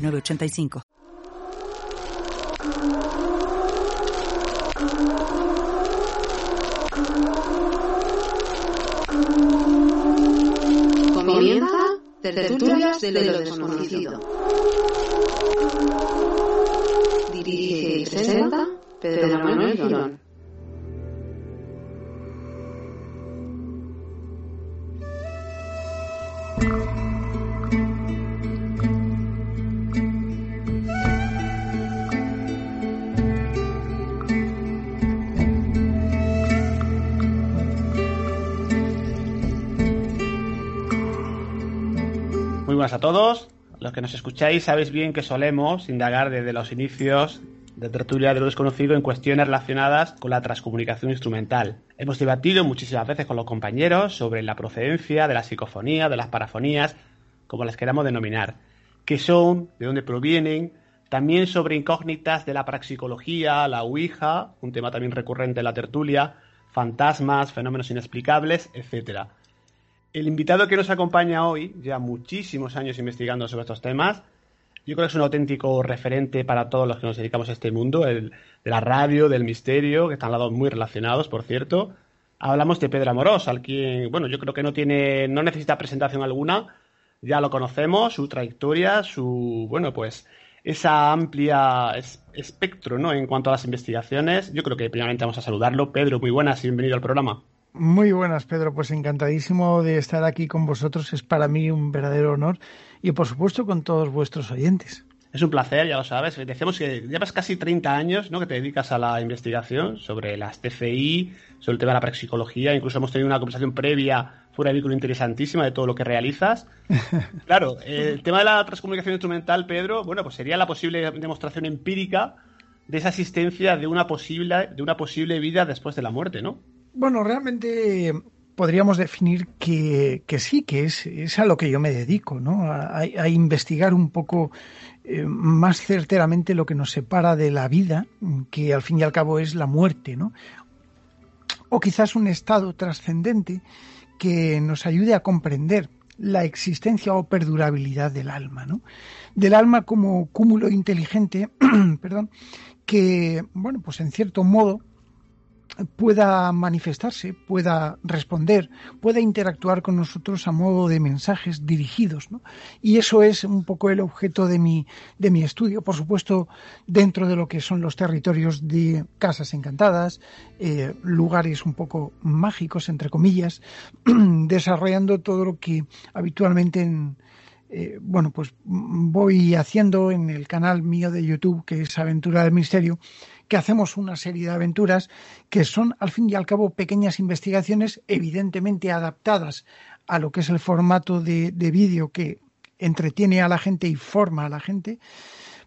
985. Comienza Tertulias de lo Desconocido. Dirige y presenta Pedro Manuel Girón. Buenas a todos. Los que nos escucháis sabéis bien que solemos indagar desde los inicios de tertulia de lo desconocido en cuestiones relacionadas con la transcomunicación instrumental. Hemos debatido muchísimas veces con los compañeros sobre la procedencia de la psicofonía, de las parafonías, como las queramos denominar, qué son, de dónde provienen, también sobre incógnitas de la praxicología, la Ouija, un tema también recurrente en la tertulia, fantasmas, fenómenos inexplicables, etcétera. El invitado que nos acompaña hoy, ya muchísimos años investigando sobre estos temas, yo creo que es un auténtico referente para todos los que nos dedicamos a este mundo, el, de la radio, del misterio, que están lados muy relacionados, por cierto. Hablamos de Pedro Amorós, al quien, bueno, yo creo que no tiene, no necesita presentación alguna, ya lo conocemos, su trayectoria, su, bueno, pues, esa amplia espectro, ¿no? En cuanto a las investigaciones, yo creo que primeramente vamos a saludarlo. Pedro, muy buenas y bienvenido al programa. Muy buenas, Pedro. Pues encantadísimo de estar aquí con vosotros. Es para mí un verdadero honor y, por supuesto, con todos vuestros oyentes. Es un placer, ya lo sabes. Decíamos que llevas casi 30 años ¿no? que te dedicas a la investigación sobre las TCI, sobre el tema de la praxicología. Incluso hemos tenido una conversación previa fuera de vehículo interesantísima de todo lo que realizas. Claro, el tema de la transcomunicación instrumental, Pedro, bueno, pues sería la posible demostración empírica de esa existencia de una posible, de una posible vida después de la muerte, ¿no? Bueno, realmente podríamos definir que, sí, que es, a lo que yo me dedico, ¿no? A, investigar un poco eh, más certeramente lo que nos separa de la vida, que al fin y al cabo es la muerte, ¿no? O quizás un estado trascendente que nos ayude a comprender la existencia o perdurabilidad del alma, ¿no? Del alma como cúmulo inteligente, perdón, que, bueno, pues en cierto modo pueda manifestarse, pueda responder, pueda interactuar con nosotros a modo de mensajes dirigidos. ¿no? Y eso es un poco el objeto de mi, de mi estudio, por supuesto, dentro de lo que son los territorios de casas encantadas, eh, lugares un poco mágicos, entre comillas, desarrollando todo lo que habitualmente en, eh, bueno, pues voy haciendo en el canal mío de YouTube, que es Aventura del Misterio, que hacemos una serie de aventuras que son, al fin y al cabo, pequeñas investigaciones evidentemente adaptadas a lo que es el formato de, vídeo que entretiene a la gente y forma a la gente,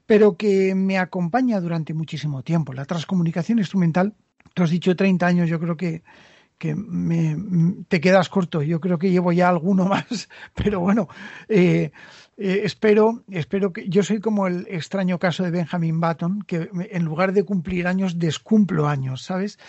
pero que me acompaña durante muchísimo tiempo. La transcomunicación instrumental, tú has dicho 30 años, yo creo que, que me, te quedas corto. Yo creo que llevo ya alguno más, pero bueno, eh, eh, espero, espero que yo soy como el extraño caso de Benjamin Button, que en lugar de cumplir años, descumplo años, ¿sabes?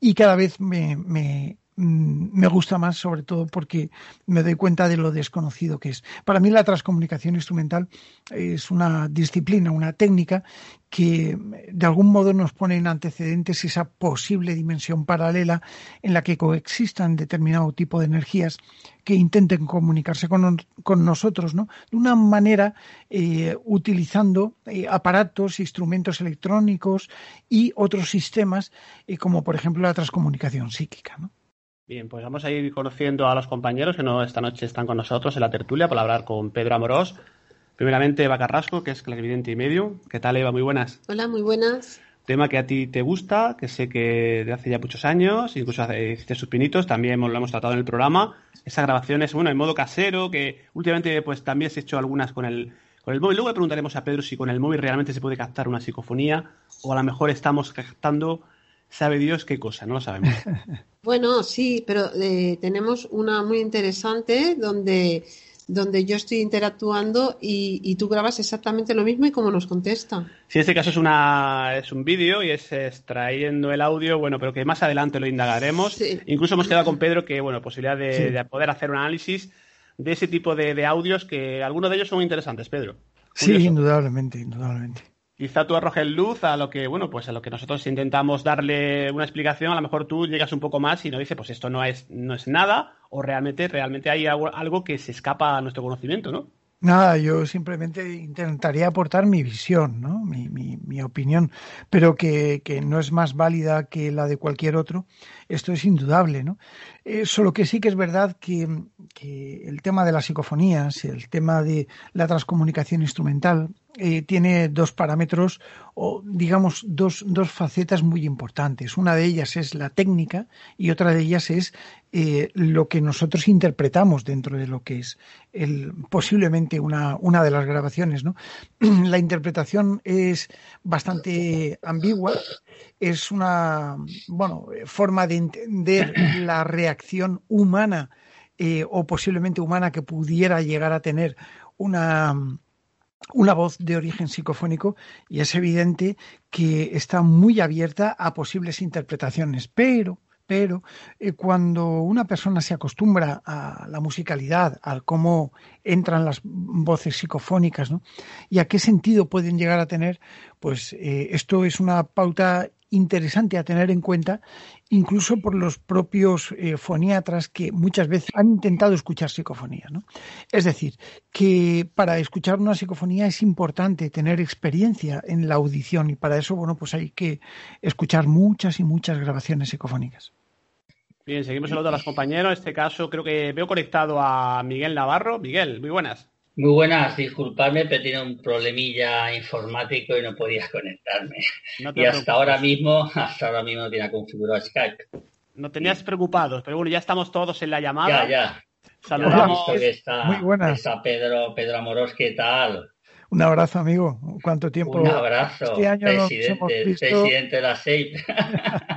Y cada vez me, me, me gusta más, sobre todo porque me doy cuenta de lo desconocido que es. Para mí la transcomunicación instrumental es una disciplina, una técnica que de algún modo nos pone en antecedentes esa posible dimensión paralela en la que coexistan determinado tipo de energías que intenten comunicarse con, nosotros, ¿no? De una manera eh, utilizando eh, aparatos, instrumentos electrónicos y otros sistemas, eh, como por ejemplo la transcomunicación psíquica. Bien, pues vamos a ir conociendo a los compañeros que no esta noche están con nosotros en la tertulia para hablar con Pedro Amorós. Primeramente, Eva Carrasco, que es clarividente y medio. ¿Qué tal, Eva? Muy buenas. Hola, muy buenas. Tema que a ti te gusta, que sé que de hace ya muchos años, incluso hiciste sus pinitos, también lo hemos tratado en el programa. Esa grabación es, bueno, en modo casero, que últimamente pues también se ha hecho algunas con el con el móvil. Luego le preguntaremos a Pedro si con el móvil realmente se puede captar una psicofonía o a lo mejor estamos captando, sabe Dios qué cosa, no lo sabemos. Bueno, sí, pero eh, tenemos una muy interesante donde, donde yo estoy interactuando y, y, tú grabas exactamente lo mismo y cómo nos contesta. Sí, en este caso es, una, es un vídeo y es extrayendo el audio, bueno, pero que más adelante lo indagaremos. Sí. Incluso hemos quedado con Pedro que, bueno, posibilidad de, sí. de poder hacer un análisis de ese tipo de, de, audios que algunos de ellos son interesantes, Pedro. Curioso. Sí, indudablemente, indudablemente. Quizá tú arrojes luz a lo que, bueno, pues a lo que nosotros intentamos darle una explicación, a lo mejor tú llegas un poco más y nos dices, pues esto no es, no es nada, o realmente, realmente hay algo, algo que se escapa a nuestro conocimiento, ¿no? Nada, yo simplemente intentaría aportar mi visión, ¿no? mi, mi, mi opinión, pero que, que, no es más válida que la de cualquier otro. Esto es indudable, ¿no? Eh, solo que sí que es verdad que, que, el tema de las psicofonías, el tema de la transcomunicación instrumental, eh, tiene dos parámetros o digamos dos, dos facetas muy importantes. Una de ellas es la técnica y otra de ellas es eh, lo que nosotros interpretamos dentro de lo que es el, posiblemente una, una de las grabaciones. ¿no? La interpretación es bastante ambigua, es una bueno, forma de entender la reacción humana eh, o posiblemente humana que pudiera llegar a tener una una voz de origen psicofónico y es evidente que está muy abierta a posibles interpretaciones, pero pero eh, cuando una persona se acostumbra a la musicalidad, a cómo entran las voces psicofónicas, ¿no? y a qué sentido pueden llegar a tener, pues eh, esto es una pauta interesante a tener en cuenta, incluso por los propios eh, foniatras que muchas veces han intentado escuchar psicofonía. ¿no? Es decir, que para escuchar una psicofonía es importante tener experiencia en la audición y para eso, bueno, pues hay que escuchar muchas y muchas grabaciones psicofónicas. Bien, seguimos el otro de los compañeros. En este caso creo que veo conectado a Miguel Navarro. Miguel, muy buenas. Muy buenas, disculpadme, pero tiene un problemilla informático y no podía conectarme. No y hasta preocupes. ahora mismo, hasta ahora mismo tiene configurado Skype. No tenías preocupados, pero bueno, ya estamos todos en la llamada. Ya, ya. Saludamos. Ya que está, Muy buenas. Está Pedro, Pedro Amorós, ¿qué tal? Un abrazo, amigo. ¿Cuánto tiempo? Un abrazo. Este año presidente, visto... presidente de la SEIP.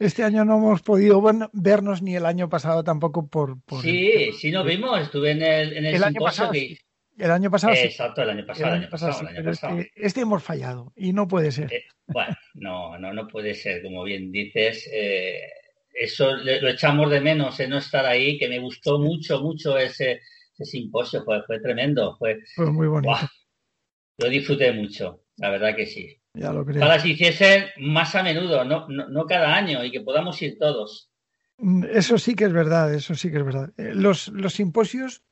este año no hemos podido vernos ni el año pasado tampoco por... por sí, el... sí nos vimos. Estuve en el, en el, el año pasado. Que... El año pasado. Eh, exacto, el año pasado. El año pasado, sí, el año pasado. Este, este, hemos fallado y no puede ser. Eh, bueno, no, no, no puede ser. Como bien dices, eh, eso lo echamos de menos, no estar ahí, que me gustó mucho, mucho ese, ese simposio. Fue, fue tremendo. Fue, fue muy bonito. Wow, lo disfruté mucho, la verdad que sí. Ya lo creo. Para que se hiciesen más a menudo, no, no, no cada año, y que podamos ir todos. Eso sí que es verdad, eso sí que es verdad. Eh, Los, los simposios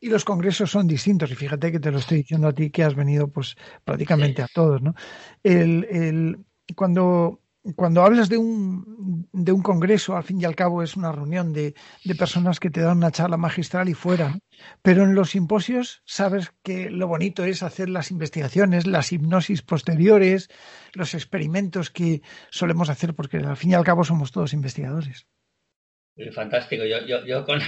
y los congresos son distintos. Y fíjate que te lo estoy diciendo a ti que has venido pues prácticamente a todos, ¿no? El, el, cuando, cuando hablas de un, de un congreso, al fin y al cabo es una reunión de, de personas que te dan una charla magistral y fuera. Pero en los simposios sabes que lo bonito es hacer las investigaciones, las hipnosis posteriores, los experimentos que solemos hacer, porque al fin y al cabo somos todos investigadores. Fantástico. Yo, yo, yo con,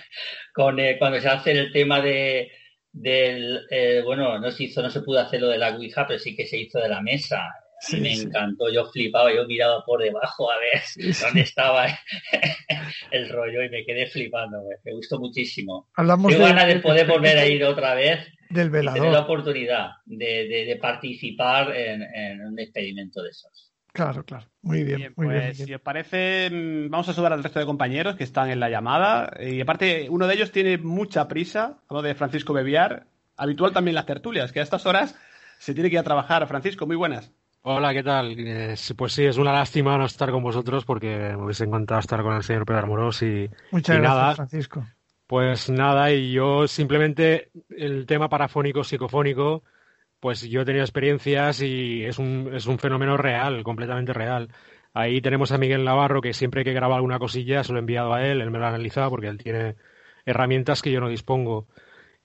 con eh, cuando se hace el tema de del eh, bueno, no se hizo, no se pudo hacer lo de la Ouija, pero sí que se hizo de la mesa. Sí, me sí. encantó, yo flipaba, yo miraba por debajo a ver sí, dónde estaba el rollo y me quedé flipando, me, me gustó muchísimo. Hablamos Qué ganas de poder volver a ir otra vez del velador. y tener la oportunidad de, de, de participar en, en un experimento de esos. Claro, claro. Muy bien, bien muy pues, bien. Si os parece, mm, vamos a saludar al resto de compañeros que están en la llamada. Y aparte, uno de ellos tiene mucha prisa. Hablo de Francisco Bebiar, habitual también en las tertulias, que a estas horas se tiene que ir a trabajar. Francisco, muy buenas. Hola, ¿qué tal? Eh, pues sí, es una lástima no estar con vosotros porque me hubiese encantado estar con el señor Pedro Amorós y, Muchas y gracias, nada. Francisco. Pues nada, y yo simplemente el tema parafónico, psicofónico, pues yo he tenido experiencias y es un, es un fenómeno real, completamente real. Ahí tenemos a Miguel Navarro, que siempre que graba alguna cosilla se lo he enviado a él, él me lo ha analizado porque él tiene herramientas que yo no dispongo.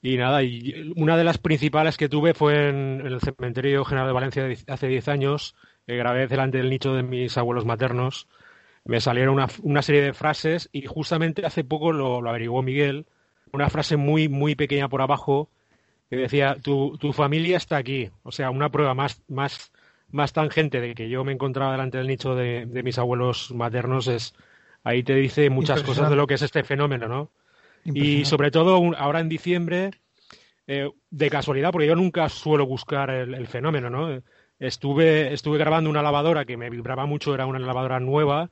Y nada, y una de las principales que tuve fue en, el Cementerio General de Valencia hace 10 años, que grabé delante del nicho de mis abuelos maternos. Me salieron una, una serie de frases y justamente hace poco lo, lo averiguó Miguel, una frase muy, muy pequeña por abajo que decía, tu, tu familia está aquí. O sea, una prueba más, más, más tangente de que yo me encontraba delante del nicho de, mis abuelos maternos es, ahí te dice muchas cosas de lo que es este fenómeno, ¿no? Y sobre todo ahora en diciembre, eh, de casualidad, porque yo nunca suelo buscar el, fenómeno, ¿no? Estuve, estuve grabando una lavadora que me vibraba mucho, era una lavadora nueva,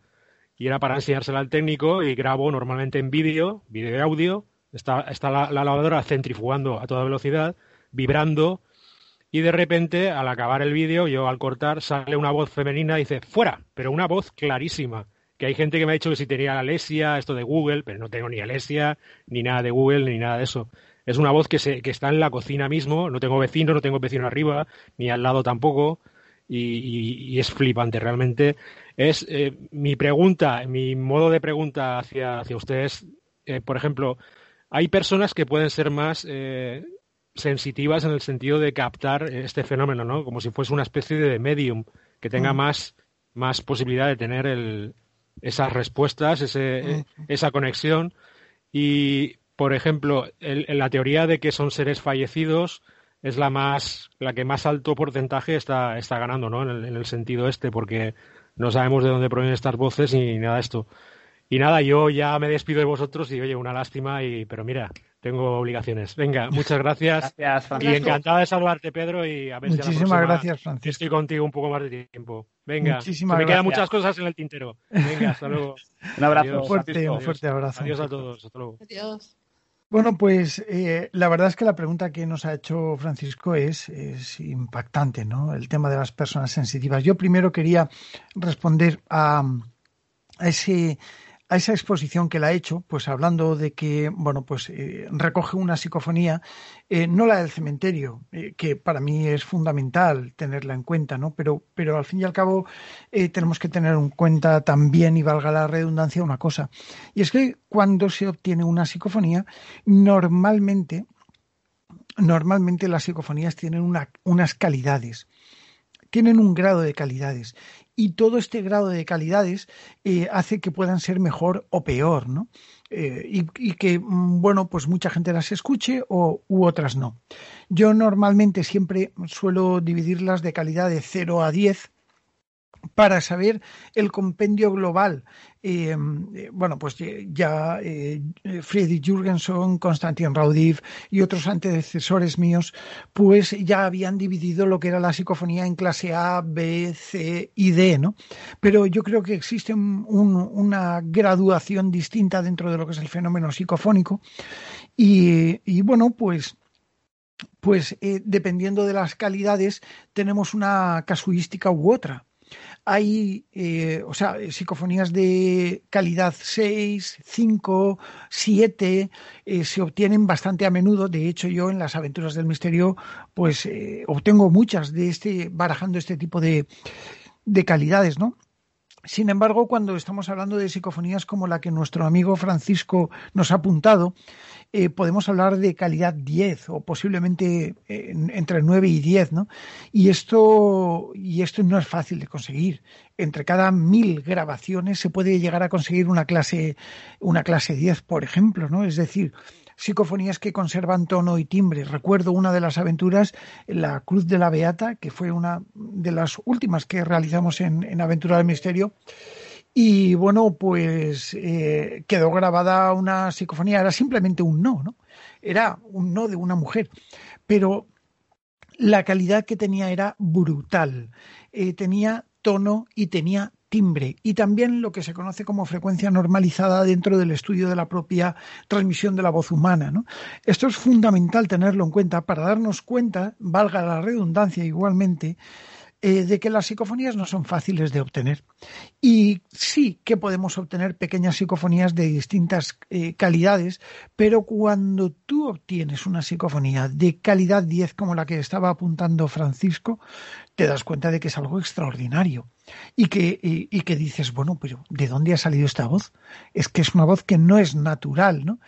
y era para enseñársela al técnico, y grabo normalmente en vídeo, vídeo y audio, está, está la, lavadora centrifugando a toda velocidad, vibrando, y de repente, al acabar el vídeo, yo al cortar, sale una voz femenina y dice, fuera, pero una voz clarísima. Que hay gente que me ha dicho que si tenía Alesia, esto de Google, pero no tengo ni Alesia, ni nada de Google, ni nada de eso. Es una voz que, se, que está en la cocina mismo, no tengo vecino, no tengo vecino arriba, ni al lado tampoco, y, es flipante, realmente. Es eh, mi pregunta, mi modo de pregunta hacia, hacia ustedes, eh, por ejemplo, hay personas que pueden ser más eh, sensitivas en el sentido de captar este fenómeno, ¿no? Como si fuese una especie de medium que tenga mm. más, más posibilidad de tener el, esas respuestas, ese, mm. esa conexión. Y, por ejemplo, la teoría de que son seres fallecidos es la más, la que más alto porcentaje está, está ganando, ¿no? En el, en el sentido este, porque no sabemos de dónde provienen estas voces ni nada de esto. Y nada, yo ya me despido de vosotros y oye, una lástima, y, pero mira, tengo obligaciones. Venga, muchas gracias. gracias Francisco. Y encantado de saludarte, Pedro, y a ver Muchísimas gracias, Francisco. Estoy contigo un poco más de tiempo. Venga, Muchísimas me quedan muchas cosas en el tintero. Venga, hasta luego. un abrazo. Fuerte, un fuerte abrazo. Adiós a todos. Hasta luego. Adiós. Bueno, pues eh, la verdad es que la pregunta que nos ha hecho Francisco es, es, impactante, ¿no? El tema de las personas sensitivas. Yo primero quería responder a, a ese a esa exposición que la ha hecho, pues hablando de que, bueno, pues eh, recoge una psicofonía, eh, no la del cementerio, eh, que para mí es fundamental tenerla en cuenta, ¿no? Pero, pero al fin y al cabo tenemos que tener en cuenta también, y valga la redundancia, una cosa. Y es que cuando se obtiene una psicofonía, normalmente, normalmente las psicofonías tienen una, unas calidades tienen un grado de calidades y todo este grado de calidades eh, hace que puedan ser mejor o peor, ¿no? Eh, y, que, mm, bueno, pues mucha gente las escuche o, u otras no. Yo normalmente siempre suelo dividirlas de calidad de 0 a 10 para saber el compendio global. Eh, bueno, pues ya eh, Friedrich Jürgenson, Konstantin Raudiv y otros antecesores míos, pues ya habían dividido lo que era la psicofonía en clase A, B, C y D, ¿no? Pero yo creo que existe una graduación distinta dentro de lo que es el fenómeno psicofónico y, bueno, pues pues eh, dependiendo de las calidades tenemos una casuística u otra hay, eh, o sea, psicofonías de calidad 6, 5, 7, se obtienen bastante a menudo. De hecho, yo en las aventuras del misterio, pues eh, obtengo muchas de este, barajando este tipo de, de calidades, ¿no? Sin embargo, cuando estamos hablando de psicofonías como la que nuestro amigo Francisco nos ha apuntado, eh, podemos hablar de calidad 10 o posiblemente eh, entre 9 y 10, ¿no? Y esto, y esto no es fácil de conseguir. Entre cada mil grabaciones se puede llegar a conseguir una clase, una clase 10, por ejemplo, ¿no? Es decir, psicofonías que conservan tono y timbre. Recuerdo una de las aventuras, La Cruz de la Beata, que fue una de las últimas que realizamos en, en Aventura del Misterio, y bueno, pues eh, quedó grabada una psicofonía, era simplemente un no, ¿no? Era un no de una mujer, pero la calidad que tenía era brutal. Eh, tenía tono y tenía timbre y también lo que se conoce como frecuencia normalizada dentro del estudio de la propia transmisión de la voz humana. Esto es fundamental tenerlo en cuenta para darnos cuenta, valga la redundancia igualmente, eh, de que las psicofonías no son fáciles de obtener. Y sí que podemos obtener pequeñas psicofonías de distintas eh, calidades, pero cuando tú obtienes una psicofonía de calidad 10 como la que estaba apuntando Francisco, te das cuenta de que es algo extraordinario. Y que, y que dices, bueno, pero ¿de dónde ha salido esta voz? Es que es una voz que no es natural, ¿no?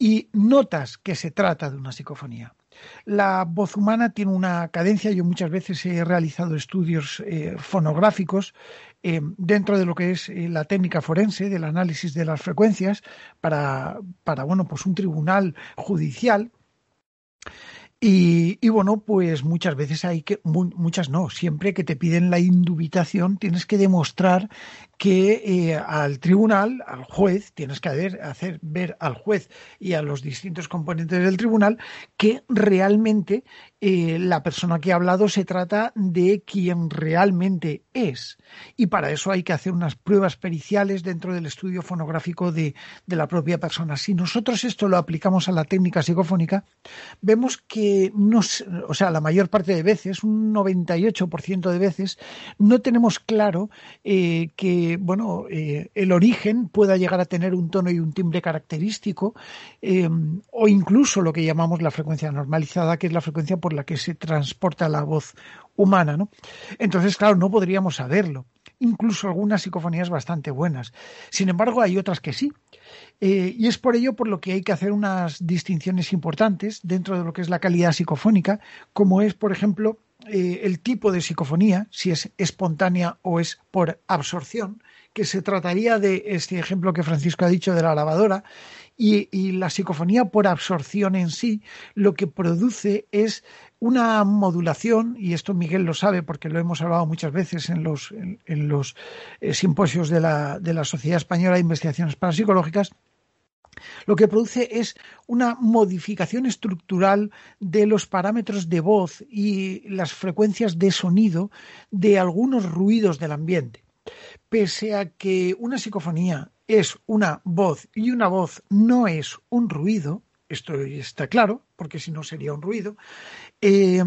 Y notas que se trata de una psicofonía. La voz humana tiene una cadencia. Yo muchas veces he realizado estudios eh, fonográficos eh, dentro de lo que es eh, la técnica forense del análisis de las frecuencias para, para bueno, pues un tribunal judicial. Y, bueno, pues muchas veces hay que, muchas no, siempre que te piden la indubitación tienes que demostrar que eh, al tribunal, al juez, tienes que hacer ver al juez y a los distintos componentes del tribunal que realmente eh, la persona que ha hablado se trata de quien realmente es. Y para eso hay que hacer unas pruebas periciales dentro del estudio fonográfico de, de la propia persona. Si nosotros esto lo aplicamos a la técnica psicofónica, vemos que no, o sea, la mayor parte de veces, un 98% de veces, no tenemos claro eh, que bueno, eh, el origen pueda llegar a tener un tono y un timbre característico, eh, o incluso lo que llamamos la frecuencia normalizada, que es la frecuencia por la que se transporta la voz humana, ¿no? Entonces, claro, no podríamos saberlo. Incluso algunas psicofonías bastante buenas. Sin embargo, hay otras que sí. Eh, y es por ello por lo que hay que hacer unas distinciones importantes dentro de lo que es la calidad psicofónica, como es, por ejemplo, el tipo de psicofonía, si es espontánea o es por absorción, que se trataría de este ejemplo que Francisco ha dicho de la lavadora, y, la psicofonía por absorción en sí lo que produce es una modulación, y esto Miguel lo sabe porque lo hemos hablado muchas veces en los, en, los eh, simposios de la, de la Sociedad Española de Investigaciones Parapsicológicas, lo que produce es una modificación estructural de los parámetros de voz y las frecuencias de sonido de algunos ruidos del ambiente pese a que una psicofonía es una voz y una voz no es un ruido, esto está claro, porque si no sería un ruido, eh,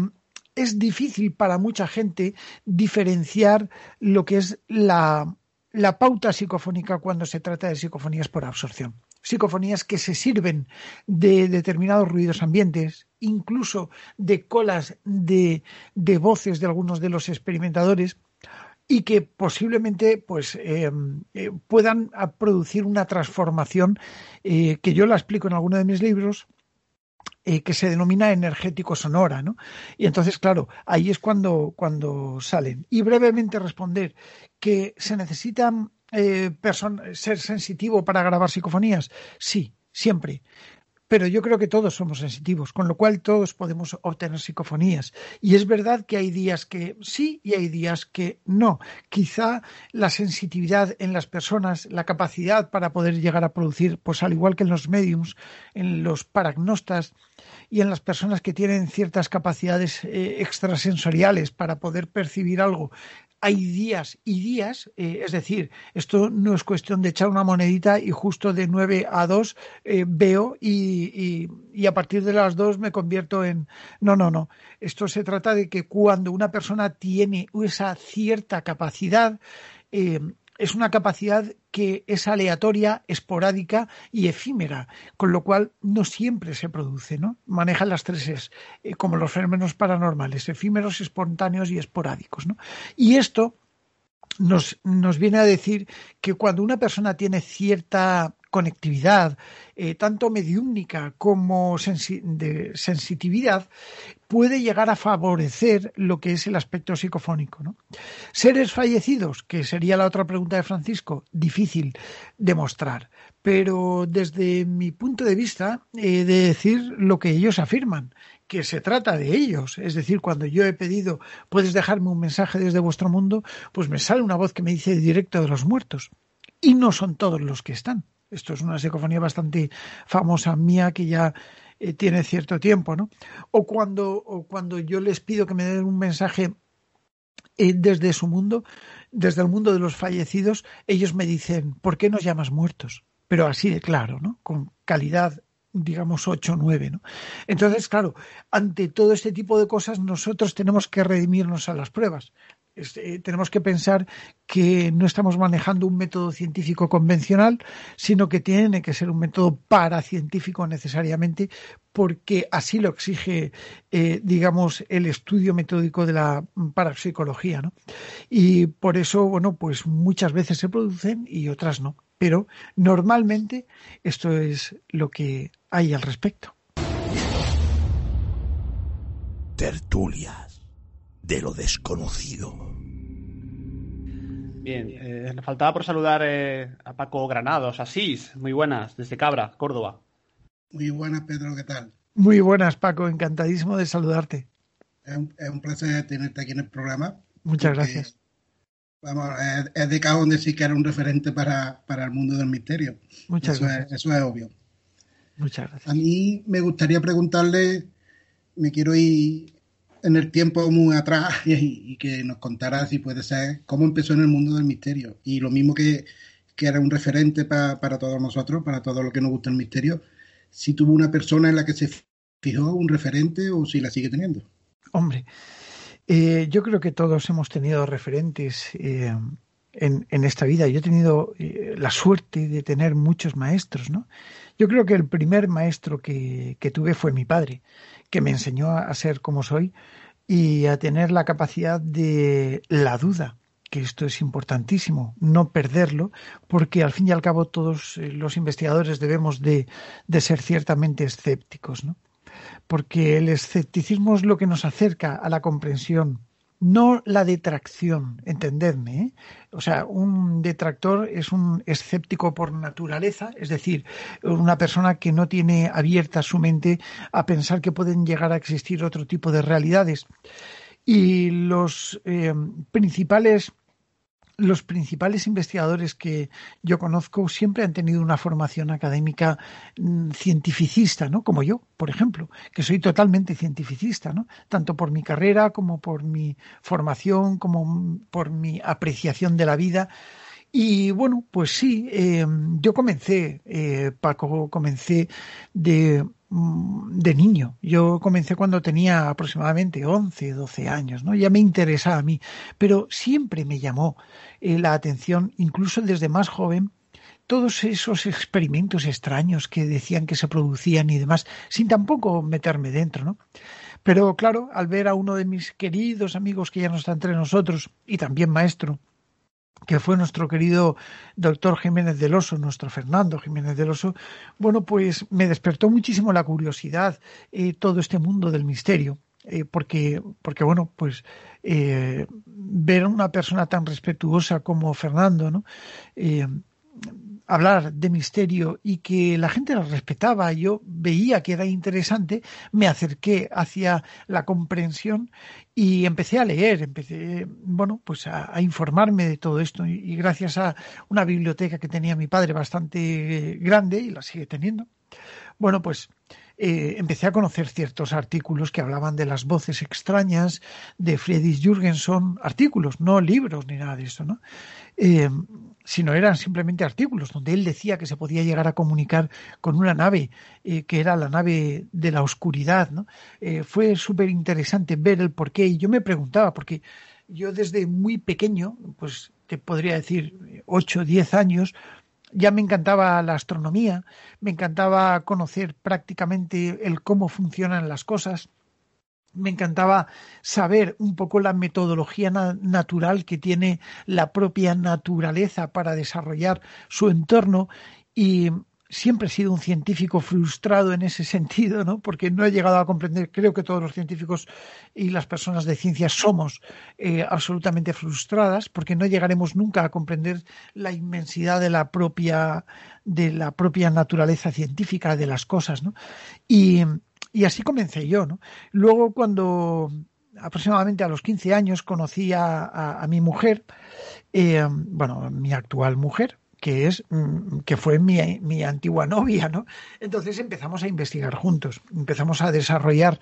es difícil para mucha gente diferenciar lo que es la, la pauta psicofónica cuando se trata de psicofonías por absorción. Psicofonías que se sirven de determinados ruidos ambientes, incluso de colas de, de voces de algunos de los experimentadores, y que posiblemente pues eh, eh, puedan producir una transformación eh, que yo la explico en alguno de mis libros que se denomina energético sonora, ¿no? Y entonces, claro, ahí es cuando, cuando salen. Y brevemente responder que se necesita ser sensitivo para grabar psicofonías. Sí, siempre pero yo creo que todos somos sensitivos, con lo cual todos podemos obtener psicofonías. Y es verdad que hay días que sí y hay días que no. Quizá la sensitividad en las personas, la capacidad para poder llegar a producir, pues al igual que en los mediums, en los paragnostas y en las personas que tienen ciertas capacidades eh, extrasensoriales para poder percibir algo, hay días y días, eh, es decir, esto no es cuestión de echar una monedita y justo de 9 a 2 eh, veo y, y, a partir de las 2 me convierto en... No, no, no. Esto se trata de que cuando una persona tiene esa cierta capacidad, eh, es una capacidad que es aleatoria, esporádica y efímera, con lo cual no siempre se produce, ¿no? Manejan las tres es, eh, como los fenómenos paranormales, efímeros, espontáneos y esporádicos, ¿no? Y esto nos, nos viene a decir que cuando una persona tiene cierta conectividad, eh, tanto mediúmnica como de sensitividad, puede llegar a favorecer lo que es el aspecto psicofónico. ¿no? Seres fallecidos, que sería la otra pregunta de Francisco, difícil demostrar, pero desde mi punto de vista, he de decir lo que ellos afirman, que se trata de ellos. Es decir, cuando yo he pedido, puedes dejarme un mensaje desde vuestro mundo, pues me sale una voz que me dice directo de los muertos. Y no son todos los que están. Esto es una psicofonía bastante famosa mía que ya eh, tiene cierto tiempo, ¿no? O cuando, cuando yo les pido que me den un mensaje eh, desde su mundo, desde el mundo de los fallecidos, ellos me dicen, ¿por qué nos llamas muertos? Pero así de claro, ¿no? Con calidad digamos 8 o 9. ¿no? Entonces, claro, ante todo este tipo de cosas nosotros tenemos que redimirnos a las pruebas. Eh, tenemos que pensar que no estamos manejando un método científico convencional, sino que tiene que ser un método paracientífico necesariamente, porque así lo exige, eh, digamos, el estudio metódico de la parapsicología. ¿no? Y por eso, bueno, pues muchas veces se producen y otras no. Pero normalmente esto es lo que hay al respecto. Tertulias de lo desconocido. Bien, eh, faltaba por saludar eh, a Paco Granados, Asís, muy buenas, desde Cabra, Córdoba. Muy buenas, Pedro, ¿qué tal? Muy buenas, Paco. Encantadísimo de saludarte. Es un, placer tenerte aquí en el programa. Muchas gracias. Vamos, es, de cajón decir que era un referente para, el mundo del misterio. Muchas eso gracias. Es, eso es obvio. Muchas gracias. A mí me gustaría preguntarle, me quiero ir en el tiempo muy atrás y, que nos contara, si puede ser, cómo empezó en el mundo del misterio. Y lo mismo que, era un referente para todos nosotros, para todo lo que nos gusta el misterio, si tuvo una persona en la que se fijó, un referente, o si la sigue teniendo. Hombre, eh, yo creo que todos hemos tenido referentes eh, en, en, esta vida. Yo he tenido eh, la suerte de tener muchos maestros, ¿no? Yo creo que el primer maestro que, que tuve fue mi padre, que me enseñó a ser como soy y a tener la capacidad de la duda, que esto es importantísimo, no perderlo, porque al fin y al cabo todos los investigadores debemos de, de ser ciertamente escépticos, ¿no? porque el escepticismo es lo que nos acerca a la comprensión, no la detracción, entendedme. ¿eh? O sea, un detractor es un escéptico por naturaleza, es decir, una persona que no tiene abierta su mente a pensar que pueden llegar a existir otro tipo de realidades. Y los eh, principales los principales investigadores que yo conozco siempre han tenido una formación académica mm, cientificista, ¿no? Como yo, por ejemplo, que soy totalmente cientificista, ¿no? Tanto por mi carrera como por mi formación, como por mi apreciación de la vida. Y bueno, pues sí, eh, yo comencé, eh, Paco, comencé de Mm, de niño. Yo comencé cuando tenía aproximadamente 11, 12 años, ¿no? Ya me interesaba a mí, pero siempre me llamó eh, la atención, incluso desde más joven, todos esos experimentos extraños que decían que se producían y demás, sin tampoco meterme dentro, ¿no? Pero claro, al ver a uno de mis queridos amigos que ya no está entre nosotros y también maestro, que fue nuestro querido doctor Jiménez del Oso, nuestro Fernando Jiménez del Oso, bueno, pues me despertó muchísimo la curiosidad eh, todo este mundo del misterio. Eh, porque, porque, bueno, pues eh, ver a una persona tan respetuosa como Fernando, ¿no? Hablar de misterio y que la gente lo respetaba, yo veía que era interesante, me acerqué hacia la comprensión y empecé a leer, empecé, bueno, pues a, informarme de todo esto y, gracias a una biblioteca que tenía mi padre bastante grande y la sigue teniendo, bueno, pues eh, empecé a conocer ciertos artículos que hablaban de las voces extrañas de Friedrich Jürgenson, artículos, no libros ni nada de eso, ¿no? Eh, sino eran simplemente artículos donde él decía que se podía llegar a comunicar con una nave eh, que era la nave de la oscuridad. ¿no? Eh, fue súper interesante ver el porqué y yo me preguntaba, porque yo desde muy pequeño, pues te podría decir 8, 10 años, ya me encantaba la astronomía, me encantaba conocer prácticamente el cómo funcionan las cosas me encantaba saber un poco la metodología natural que tiene la propia naturaleza para desarrollar su entorno y siempre he sido un científico frustrado en ese sentido, ¿no? Porque no he llegado a comprender, creo que todos los científicos y las personas de ciencia somos eh, absolutamente frustradas, porque no llegaremos nunca a comprender la inmensidad de la propia de la propia naturaleza científica de las cosas, ¿no? Y y así comencé yo, ¿no? Luego, cuando aproximadamente a los 15 años conocí a, mi mujer, eh, bueno, mi actual mujer, que es mm, que fue mi, mi, antigua novia, ¿no? Entonces empezamos a investigar juntos, empezamos a desarrollar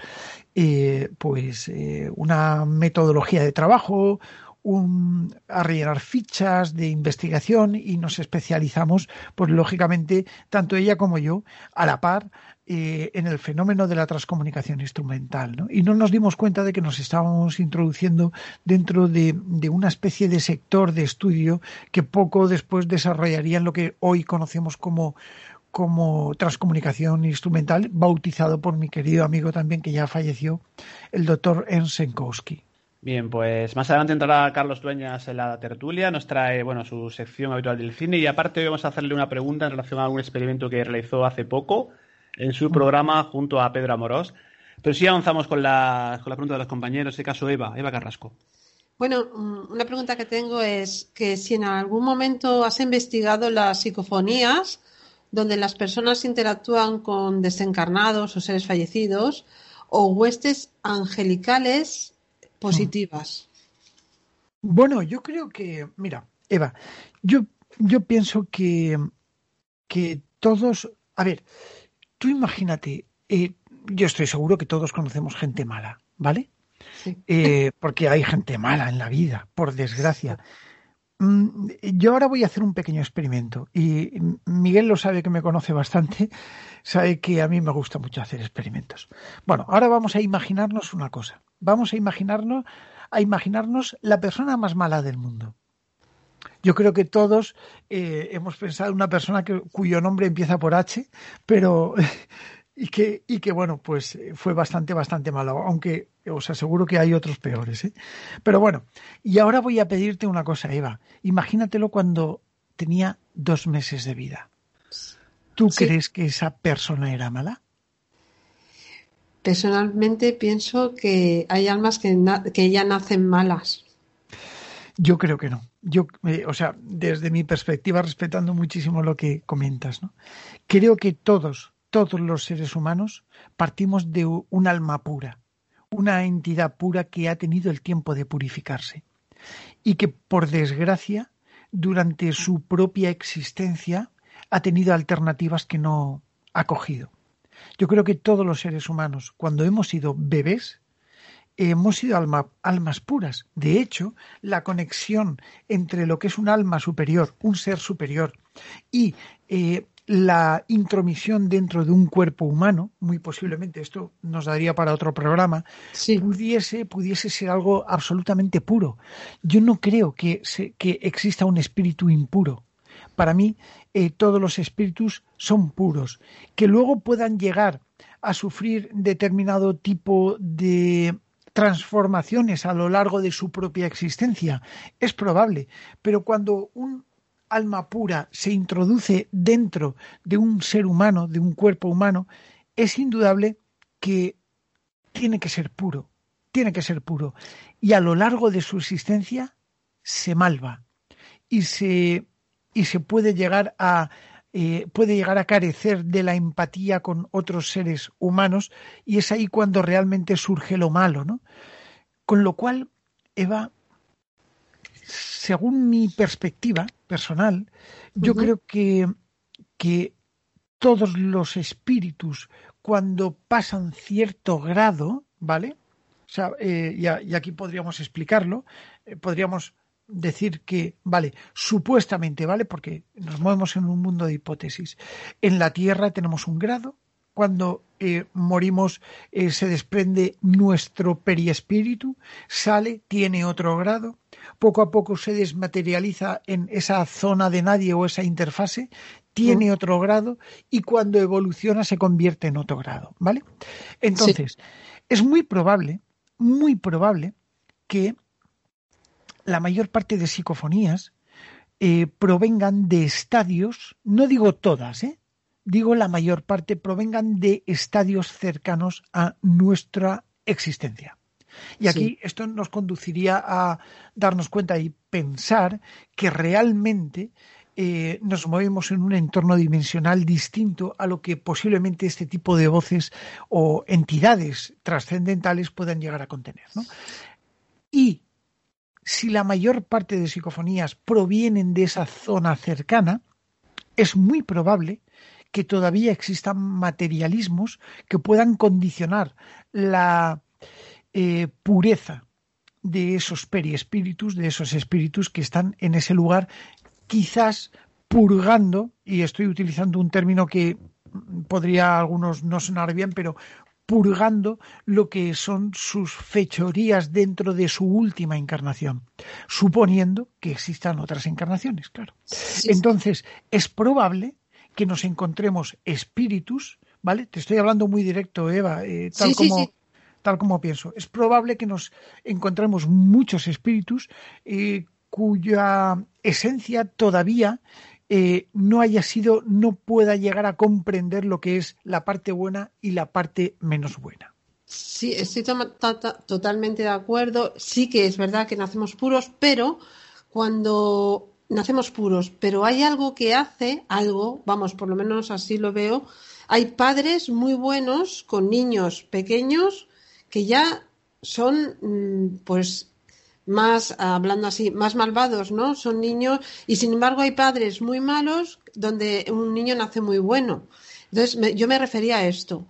eh, pues eh, una metodología de trabajo, un, a rellenar fichas de investigación y nos especializamos, pues lógicamente, tanto ella como yo, a la par, eh, en el fenómeno de la transcomunicación instrumental. ¿no? Y no nos dimos cuenta de que nos estábamos introduciendo dentro de, una especie de sector de estudio que poco después desarrollarían lo que hoy conocemos como como transcomunicación instrumental, bautizado por mi querido amigo también que ya falleció, el doctor Ensenkowski. Bien, pues más adelante entrará Carlos Dueñas en la tertulia, nos trae bueno su sección habitual del cine y aparte hoy vamos a hacerle una pregunta en relación a un experimento que realizó hace poco en su programa junto a Pedro Amorós. Pero sí avanzamos con la, con la pregunta de los compañeros, en este caso Eva, Eva Carrasco. Bueno, mm, una pregunta que tengo es que si en algún momento has investigado las psicofonías donde las personas interactúan con desencarnados o seres fallecidos o huestes angelicales positivas. Bueno, yo creo que, mira, Eva, yo, yo pienso que, que todos, a ver, tú imagínate, eh, yo estoy seguro que todos conocemos gente mala, ¿vale? Eh, porque hay gente mala en la vida, por desgracia. Mm, yo ahora voy a hacer un pequeño experimento y Miguel lo sabe que me conoce bastante, sabe que a mí me gusta mucho hacer experimentos. Bueno, ahora vamos a imaginarnos una cosa. Vamos a imaginarnos a imaginarnos la persona más mala del mundo. Yo creo que todos eh, hemos pensado en una persona que, cuyo nombre empieza por H, pero y que, y que bueno, pues fue bastante, bastante malo, aunque os aseguro que hay otros peores. ¿eh? Pero bueno, y ahora voy a pedirte una cosa, Eva. Imagínatelo cuando tenía dos meses de vida. ¿Tú crees que esa persona era mala? Personalmente pienso que hay almas que, que ya nacen malas. Yo creo que no. Yo, eh, o sea, desde mi perspectiva, respetando muchísimo lo que comentas, ¿no? Creo que todos, todos los seres humanos partimos de un alma pura, una entidad pura que ha tenido el tiempo de purificarse y que por desgracia durante su propia existencia ha tenido alternativas que no ha cogido. Yo creo que todos los seres humanos, cuando hemos sido bebés, hemos sido almas puras. De hecho, la conexión entre lo que es un alma superior, un ser superior, y eh, la intromisión dentro de un cuerpo humano, muy posiblemente esto nos daría para otro programa, pudiese, pudiese ser algo absolutamente puro. Yo no creo que, que exista un espíritu impuro. Para mí, eh, todos los espíritus son puros. Que luego puedan llegar a sufrir determinado tipo de transformaciones a lo largo de su propia existencia, es probable. Pero cuando un alma pura se introduce dentro de un ser humano, de un cuerpo humano, es indudable que tiene que ser puro, tiene que ser puro. Y a lo largo de su existencia se malva y se, y se puede llegar a eh, puede llegar a carecer de la empatía con otros seres humanos y es ahí cuando realmente surge lo malo, ¿no? Con lo cual, Eva, según mi perspectiva personal, yo creo que, que todos los espíritus, cuando pasan cierto grado, ¿vale? O sea, eh, y, aquí podríamos explicarlo, eh, podríamos decir que, vale, supuestamente, ¿vale? Porque nos movemos en un mundo de hipótesis. En la Tierra tenemos un grado, cuando eh, morimos eh, se desprende nuestro periespíritu, sale, tiene otro grado, poco a poco se desmaterializa en esa zona de nadie o esa interfase, tiene mm. otro grado y cuando evoluciona se convierte en otro grado, ¿vale? Entonces, es muy probable, muy probable que la mayor parte de psicofonías eh, provengan de estadios, no digo todas, ¿eh? digo la mayor parte, provengan de estadios cercanos a nuestra existencia. Y aquí esto nos conduciría a darnos cuenta y pensar que realmente eh, nos movemos en un entorno dimensional distinto a lo que posiblemente este tipo de voces o entidades trascendentales puedan llegar a contener. Y si la mayor parte de psicofonías provienen de esa zona cercana, es muy probable que todavía existan materialismos que puedan condicionar la eh, pureza de esos periespíritus, de esos espíritus que están en ese lugar, quizás purgando, y estoy utilizando un término que podría a algunos no sonar bien, pero purgando lo que son sus fechorías dentro de su última encarnación, suponiendo que existan otras encarnaciones, claro. Entonces, es probable que nos encontremos espíritus, ¿vale? Te estoy hablando muy directo, Eva, eh, tal como tal como pienso. Es probable que nos encontremos muchos espíritus eh, cuya esencia todavía eh, no haya sido, no pueda llegar a comprender lo que es la parte buena y la parte menos buena. Sí, estoy totalmente de acuerdo. Sí que es verdad que nacemos puros, pero cuando nacemos puros, pero hay algo que hace, algo, vamos, por lo menos así lo veo, hay padres muy buenos con niños pequeños que ya son, mm, pues, más, hablando así, más malvados, ¿no? Son niños y sin embargo hay padres muy malos donde un niño nace muy bueno. Entonces, yo me refería a esto.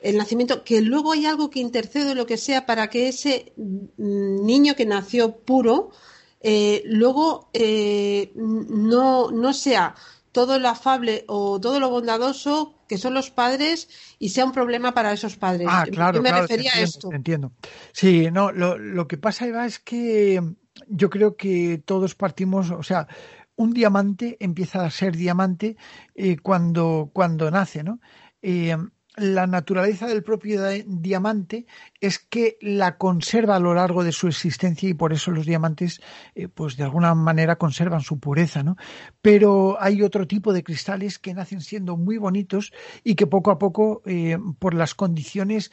El nacimiento, que luego hay algo que intercede o lo que sea para que ese mm, niño que nació puro, eh, luego eh, no, no sea todo lo afable o todo lo bondadoso que son los padres y sea un problema para esos padres. Ah, claro, yo me refería a esto. Entiendo. Sí, no, lo, lo que pasa, Eva, es que yo creo que todos partimos, o sea, un diamante empieza a ser diamante eh, cuando, cuando nace, ¿no? Eh, la naturaleza del propio diamante es que la conserva a lo largo de su existencia y por eso los diamantes, eh, pues de alguna manera conservan su pureza, ¿no? Pero hay otro tipo de cristales que nacen siendo muy bonitos y que poco a poco, por las condiciones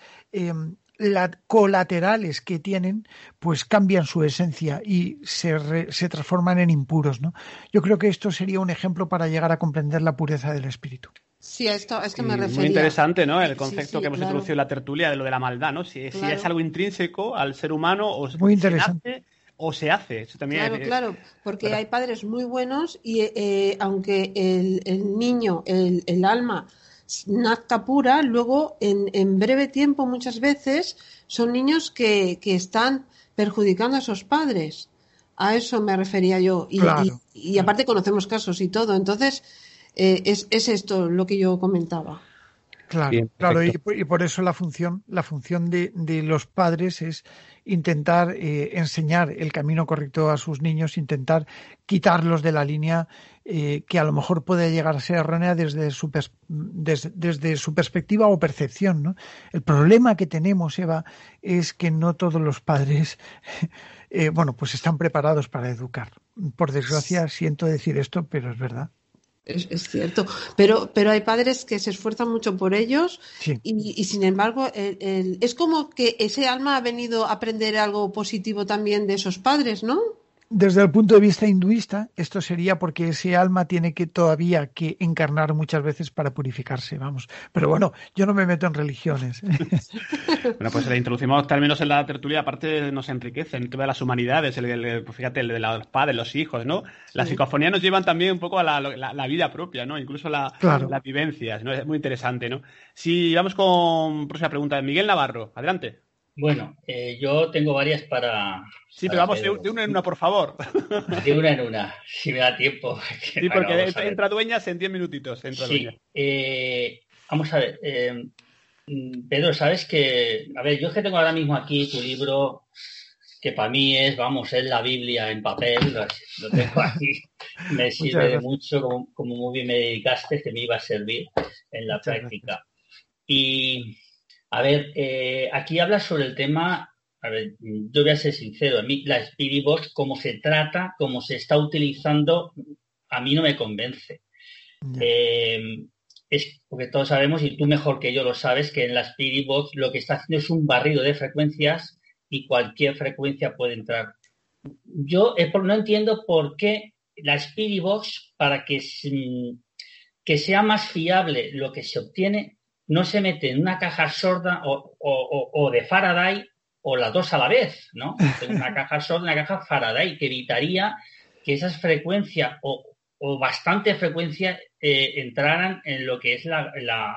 colaterales que tienen, pues cambian su esencia y se, se transforman en impuros, ¿no? Yo creo que esto sería un ejemplo para llegar a comprender la pureza del espíritu. Sí, a esto, es que me refería. Muy interesante, ¿no? El concepto que hemos introducido en la tertulia de lo de la maldad, ¿no? Si, es algo intrínseco al ser humano o, muy interesante. o se hace. también claro, claro, porque hay padres muy buenos y eh, aunque el, el niño, el, el alma nazca pura, luego en, en, breve tiempo muchas veces son niños que, que, están perjudicando a esos padres. A eso me refería yo. Y, y, aparte conocemos casos y todo. Entonces, eh, es, es, esto lo que yo comentaba. Claro, claro, y, por eso la función, la función de, de los padres es intentar eh, enseñar el camino correcto a sus niños, intentar quitarlos de la línea eh, que a lo mejor puede llegar a ser errónea desde su, desde, su perspectiva o percepción. ¿no? El problema que tenemos, Eva, es que no todos los padres eh, bueno, pues están preparados para educar. Por desgracia, siento decir esto, pero es verdad. Es, cierto, pero, pero hay padres que se esfuerzan mucho por ellos y, sin embargo es como que ese alma ha venido a aprender algo positivo también de esos padres, ¿no? Desde el punto de vista hinduista, esto sería porque ese alma tiene que todavía que encarnar muchas veces para purificarse, vamos. Pero bueno, yo no me meto en religiones. bueno, pues le introducimos términos en la tertulia, aparte nos enriquecen todas las humanidades, el, fíjate, el de los padres, los hijos, ¿no? La psicofonía nos llevan también un poco a la, vida propia, ¿no? Incluso la, las vivencias, ¿no? Es muy interesante, ¿no? Si vamos con próxima pregunta de Miguel Navarro, adelante. Bueno, eh, yo tengo varias para. Sí, pero vamos de, una en una, por favor. De una en una, si me da tiempo. Sí, porque entra dueñas en 10 minutitos. Entra sí, eh, vamos a ver. Eh, Pedro, sabes que. A ver, yo es que tengo ahora mismo aquí tu libro, que para mí es, vamos, es la Biblia en papel. Lo, tengo aquí. Me sirve de mucho, como, como, muy bien me dedicaste, que me iba a servir en la práctica. Y a ver, eh, aquí habla sobre el tema, a ver, yo voy a ser sincero, a mí la Spirit Box, como se trata, como se está utilizando, a mí no me convence. Eh, es porque todos sabemos, y tú mejor que yo lo sabes, que en la Spirit Box lo que está haciendo es un barrido de frecuencias y cualquier frecuencia puede entrar. Yo no entiendo por qué la Spirit Box, para que, que sea más fiable lo que se obtiene, no se mete en una caja sorda o, de Faraday o las dos a la vez, ¿no? Una caja sorda, una caja Faraday, que evitaría que esas frecuencias o, bastante frecuencia eh, entraran en lo que es la, la,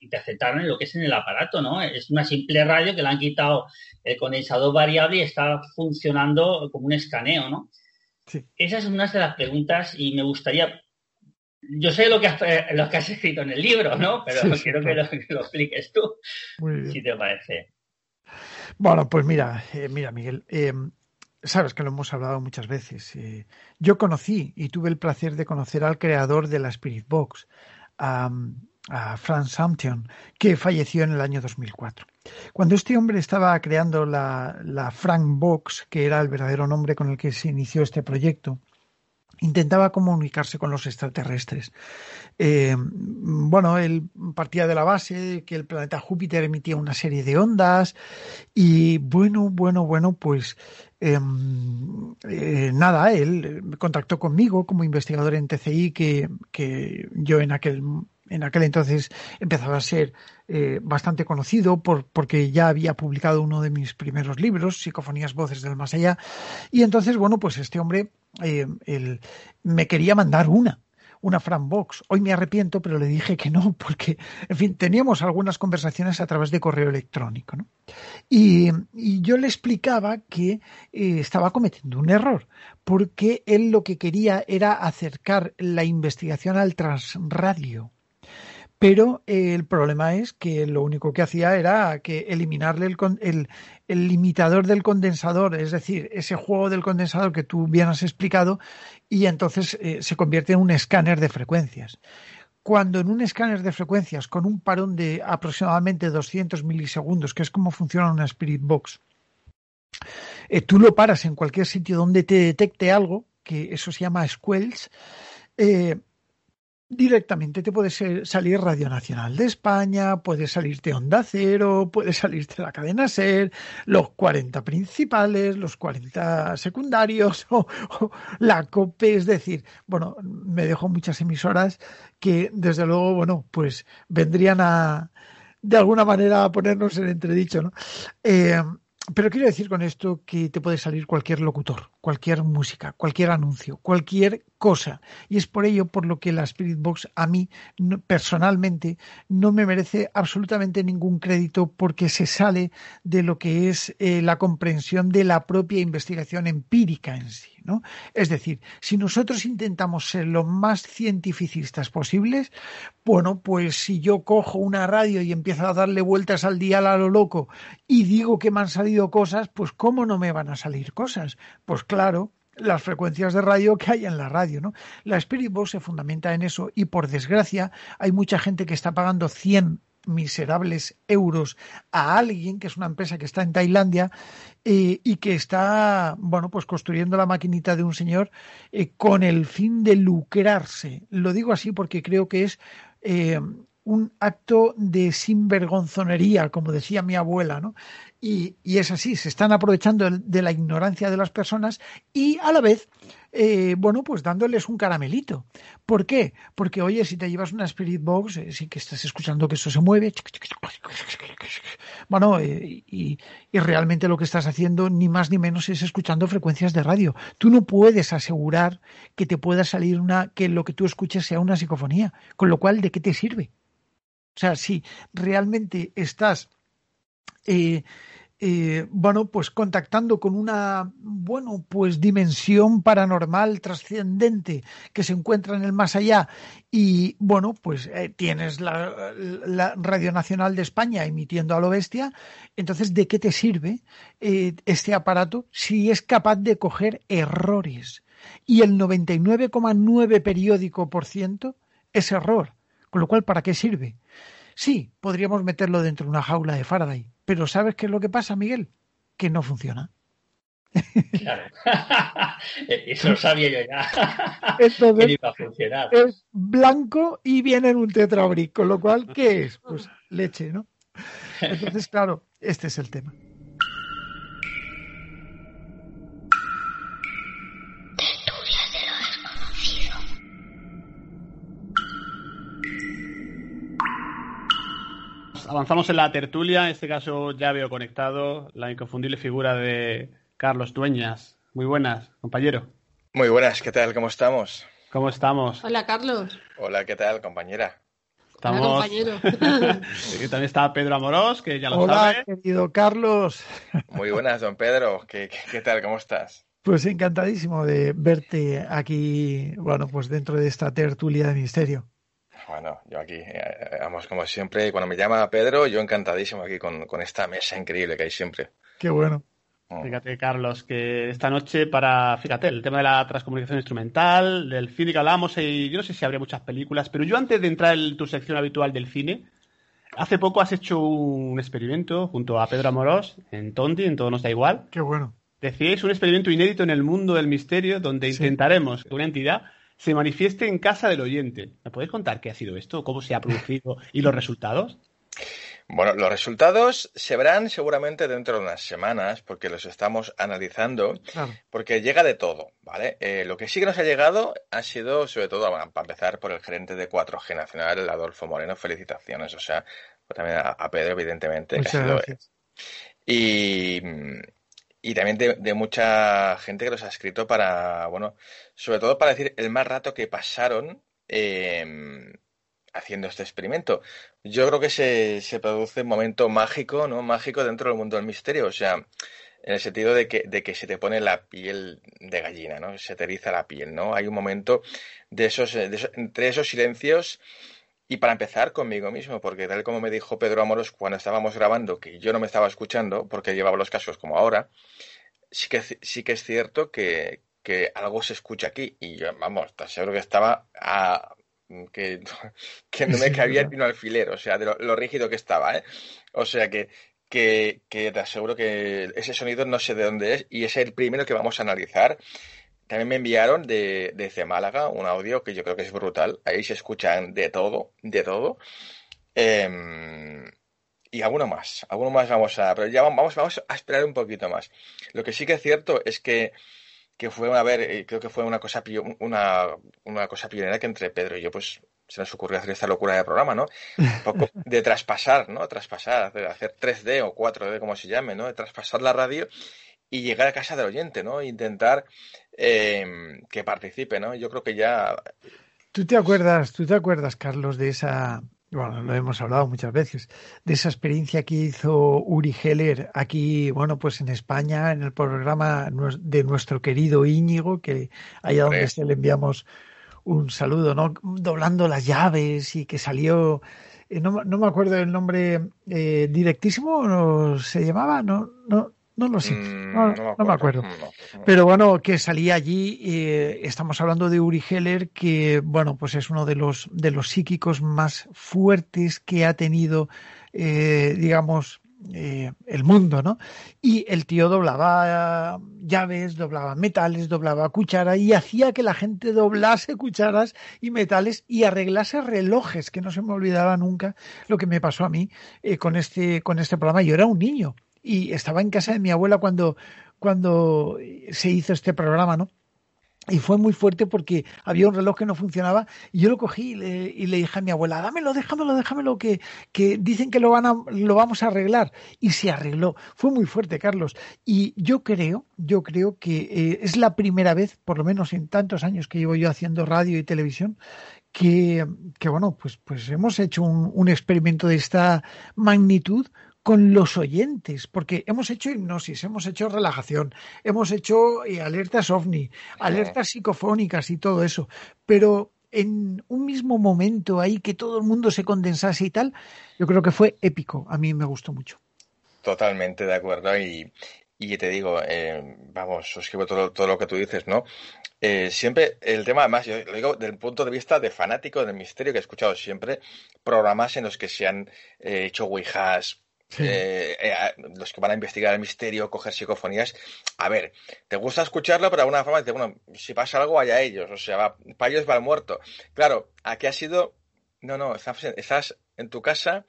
interceptaran en lo que es en el aparato, ¿no? Es una simple radio que le han quitado el condensador variable y está funcionando como un escaneo, ¿no? Sí. Esa es una de las preguntas y me gustaría yo sé lo que, has, eh, lo que has escrito en el libro, ¿no? Pero quiero que, lo, expliques tú, si te parece. Bueno, pues mira, eh, mira, Miguel, eh, sabes que lo hemos hablado muchas veces. yo conocí y tuve el placer de conocer al creador de la Spirit Box, a, Franz Samtion, que falleció en el año 2004. Cuando este hombre estaba creando la, la Frank Box, que era el verdadero nombre con el que se inició este proyecto, intentaba comunicarse con los extraterrestres. Eh, bueno, él partía de la base que el planeta Júpiter emitía una serie de ondas y bueno, bueno, bueno, pues em, eh, nada, él contactó conmigo como investigador en TCI, que, que yo en aquel, en aquel entonces empezaba a ser eh, bastante conocido por, porque ya había publicado uno de mis primeros libros, Psicofonías Voces del Más Allá. Y entonces, bueno, pues este hombre eh, él, me quería mandar una una Box. Hoy me arrepiento, pero le dije que no, porque, en fin, teníamos algunas conversaciones a través de correo electrónico. ¿no? Y, yo le explicaba que eh, estaba cometiendo un error, porque él lo que quería era acercar la investigación al transradio. Pero eh, el problema es que lo único que hacía era que eliminarle el, el, limitador del condensador, es decir, ese juego del condensador que tú bien has explicado, y entonces eh, se convierte en un escáner de frecuencias. Cuando en un escáner de frecuencias con un parón de aproximadamente 200 milisegundos, que es como funciona una Spirit Box, eh, tú lo paras en cualquier sitio donde te detecte algo, que eso se llama squelch, directamente te puede salir Radio Nacional de España, puede salirte Onda Cero, puede salirte la cadena SER, los 40 principales, los 40 secundarios o, la COPE, es decir, bueno, me dejo muchas emisoras que desde luego, bueno, pues vendrían a de alguna manera a ponernos en entredicho, ¿no? Eh, pero quiero decir con esto que te puede salir cualquier locutor, cualquier música, cualquier anuncio, cualquier cosa. Y es por ello por lo que la Spirit Box a mí personalmente no me merece absolutamente ningún crédito porque se sale de lo que es eh, la comprensión de la propia investigación empírica en sí. Es decir, si nosotros intentamos ser lo más cientificistas posibles, bueno, pues si yo cojo una radio y empiezo a darle vueltas al dial a lo loco y digo que me han salido cosas, pues ¿cómo no me van a salir cosas? Pues claro, las frecuencias de radio que hay en la radio, ¿no? La Spirit Box se fundamenta en eso y por desgracia hay mucha gente que está pagando 100 miserables euros a alguien que es una empresa que está en Tailandia eh, y que está, bueno, pues construyendo la maquinita de un señor eh, con el fin de lucrarse. Lo digo así porque creo que es eh, un acto de sinvergonzonería, como decía mi abuela, ¿no? Y, es así, se están aprovechando de la ignorancia de las personas y a la vez, eh, bueno, pues dándoles un caramelito. ¿Por qué? Porque, oye, si te llevas una Spirit Box, eh, sí que estás escuchando que eso se mueve, bueno, eh, y, y realmente lo que estás haciendo ni más ni menos es escuchando frecuencias de radio. Tú no puedes asegurar que te pueda salir una, que lo que tú escuches sea una psicofonía, con lo cual, ¿de qué te sirve? O sea, si realmente estás, eh, eh, bueno, pues contactando con una, bueno, pues dimensión paranormal trascendente que se encuentra en el más allá y, bueno, pues eh, tienes la, la, Radio Nacional de España emitiendo a lo bestia, entonces, ¿de qué te sirve este aparato si es capaz de coger errores? Y el 99,9 periódico por ciento es error. Con lo cual, ¿para qué sirve? Sí, podríamos meterlo dentro de una jaula de Faraday, pero ¿sabes qué es lo que pasa, Miguel? Que no funciona. Claro. Eso lo sabía yo ya. Entonces, iba a funcionar. Es blanco y viene en un tetrabric, con lo cual, ¿qué es? Pues leche, ¿no? Entonces, claro, este es el tema. Avanzamos en la tertulia. En este caso ya veo conectado la inconfundible figura de Carlos Dueñas. Muy buenas, compañero. Muy buenas, ¿qué tal? ¿Cómo estamos? ¿Cómo estamos? Hola, Carlos. Hola, ¿qué tal, compañera? Estamos... Hola, compañero. también está Pedro Amorós, que ya lo Hola, sabe. querido Carlos. Muy buenas, don Pedro. ¿Qué, qué tal? ¿Cómo estás? Pues encantadísimo de verte aquí, bueno, pues dentro de esta tertulia de misterio. Bueno, yo aquí, eh, vamos, como siempre, cuando me llama Pedro, yo encantadísimo aquí con, esta mesa increíble que hay siempre. Qué bueno. Mm. Fíjate, Carlos, que esta noche para, fíjate, el tema de la transcomunicación instrumental, del cine que hablamos, y yo no sé si habría muchas películas, pero yo antes de entrar en tu sección habitual del cine, hace poco has hecho un experimento junto a Pedro Amorós en Tonti, en Todo Nos Da Igual. Qué bueno. Decíais un experimento inédito en el mundo del misterio donde intentaremos que una entidad se manifieste en casa del oyente. ¿Me podéis contar qué ha sido esto? ¿Cómo se ha producido y los resultados? Bueno, los resultados se verán seguramente dentro de unas semanas, porque los estamos analizando, Claro. porque llega de todo, ¿vale? Eh, lo que sí que nos ha llegado ha sido, sobre todo, bueno, para empezar, por el gerente de 4G Nacional, el Adolfo Moreno, felicitaciones, o sea, pues también a, a Pedro, evidentemente, que ha sido gracias. y, y también de, mucha gente que nos ha escrito para, bueno, sobre todo para decir el mal rato que pasaron eh, haciendo este experimento. Yo creo que se, se produce un momento mágico, ¿no? Mágico dentro del mundo del misterio, o sea, en el sentido de que, de que se te pone la piel de gallina, ¿no? Se te la piel, ¿no? Hay un momento de esos- entre esos silencios y para empezar conmigo mismo, porque tal como me dijo Pedro Amoros cuando estábamos grabando, que yo no me estaba escuchando porque llevaba los cascos como ahora, sí que, sí que es cierto que, que algo se escucha aquí. Y yo, vamos, te aseguro que estaba a, que, que no me cabía ni un alfiler, o sea, de lo, lo rígido que estaba, ¿eh? O sea que, que, que te aseguro que ese sonido no sé de dónde es y es el primero que vamos a analizar. También me enviaron de, desde Málaga un audio que yo creo que es brutal. Ahí se escuchan de todo, de todo. Em, y alguno más, alguno más vamos a, pero ya vamos, vamos a esperar un poquito más. Lo que sí que es cierto es que, que fue, a ver, eh, creo que fue una cosa, una, una cosa pionera que entre Pedro y yo, pues, se nos ocurrió hacer esta locura de programa, ¿no? Un poco de traspasar, ¿no? Traspasar, hacer, hacer 3D o 4D, como se llame, ¿no? De traspasar la radio y llegar a casa del oyente, ¿no? Intentar eh, que participe, ¿no? Yo creo que ya ¿Tú te acuerdas, tú te acuerdas, Carlos, de esa, bueno, lo hemos hablado muchas veces, de esa experiencia que hizo Uri Geller aquí, bueno, pues en España, en el programa de nuestro querido Íñigo, que allá donde esté le enviamos un saludo, ¿no? Doblando las llaves y que salió, eh, no, me- no me acuerdo el nombre, eh, directísimo, ¿no se llamaba? No, no, no lo sé, mm, no, no me acuerdo. No, no. Pero bueno, que salía allí, eh, estamos hablando de Uri Geller, que bueno, pues es uno de los, de los psíquicos más fuertes que ha tenido, eh, digamos, eh, el mundo, ¿no? Y el tío doblaba llaves, doblaba metales, doblaba cuchara y hacía que la gente doblase cucharas y metales y arreglase relojes, que no se me olvidaba nunca lo que me pasó a mí eh, con este, con este programa. Yo era un niño y estaba en casa de mi abuela cuando, cuando se hizo este programa, ¿no? Y fue muy fuerte porque había un reloj que no funcionaba y yo lo cogí y le, y le dije a mi abuela, dámelo, déjamelo, déjamelo, que, que dicen que lo, van a, lo vamos a arreglar. Y se arregló. Fue muy fuerte, Carlos. Y yo creo, yo creo que eh, es la primera vez, por lo menos en tantos años que llevo yo haciendo radio y televisión, que, que bueno, pues, pues hemos hecho un, un experimento de esta magnitud con los oyentes, porque hemos hecho hipnosis, hemos hecho relajación, hemos hecho eh, alertas ovni, alertas psicofónicas y todo eso, pero en un mismo momento ahí que todo el mundo se condensase y tal, yo creo que fue épico, a mí me gustó mucho. Totalmente de acuerdo y, y te digo, eh, vamos, suscribo todo, todo lo que tú dices, ¿no? Eh, siempre el tema, además, yo lo digo desde el punto de vista de fanático del misterio que he escuchado siempre, programas en los que se han eh, hecho ouijas, Sí. eh, eh, los que van a investigar el misterio, coger psicofonías. A ver, te gusta escucharlo, pero de alguna forma dices, bueno, si pasa algo, vaya ellos, o sea, va, para ellos va el muerto. Claro, aquí ha sido, no, no, estás, estás en tu casa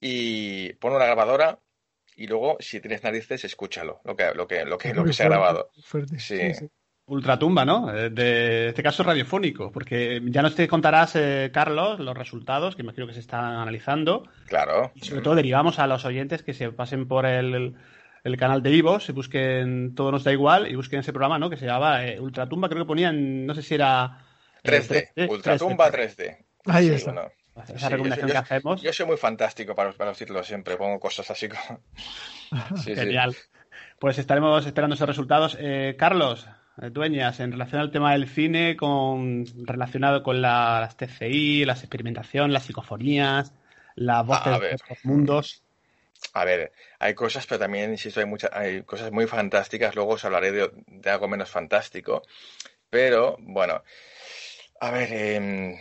y pon una grabadora y luego, si tienes narices, escúchalo, lo que, lo que, lo que, lo que se ha grabado. fuerte, Sí. sí, sí. Ultratumba, ¿no? Eh, De este caso radiofónico, porque ya nos te contarás, eh, Carlos, los resultados que imagino que se están analizando. Claro. Y sobre todo derivamos a los oyentes que se pasen por el, el canal de Ivo, se busquen Todo nos da igual y busquen ese programa, ¿no? Que se llamaba eh, Ultratumba, creo que ponían, no sé si era... eh, 3D, 3D, Ultratumba 3D. Ahí Sí, está. bueno. Esa Sí, yo recomendación soy- que hacemos. Yo soy muy fantástico para, para los títulos siempre, pongo cosas así como... Sí, sí. Genial. Pues estaremos esperando esos resultados. Eh, Carlos, eh, Dueñas, en relación al tema del cine, con, relacionado con la- las TCI, las experimentación, las psicofonías, las voces de otros mundos. A ver, hay cosas, pero también, insisto, hay muchas, hay cosas muy fantásticas. Luego os hablaré de, de algo menos fantástico. Pero, bueno, A ver, eh,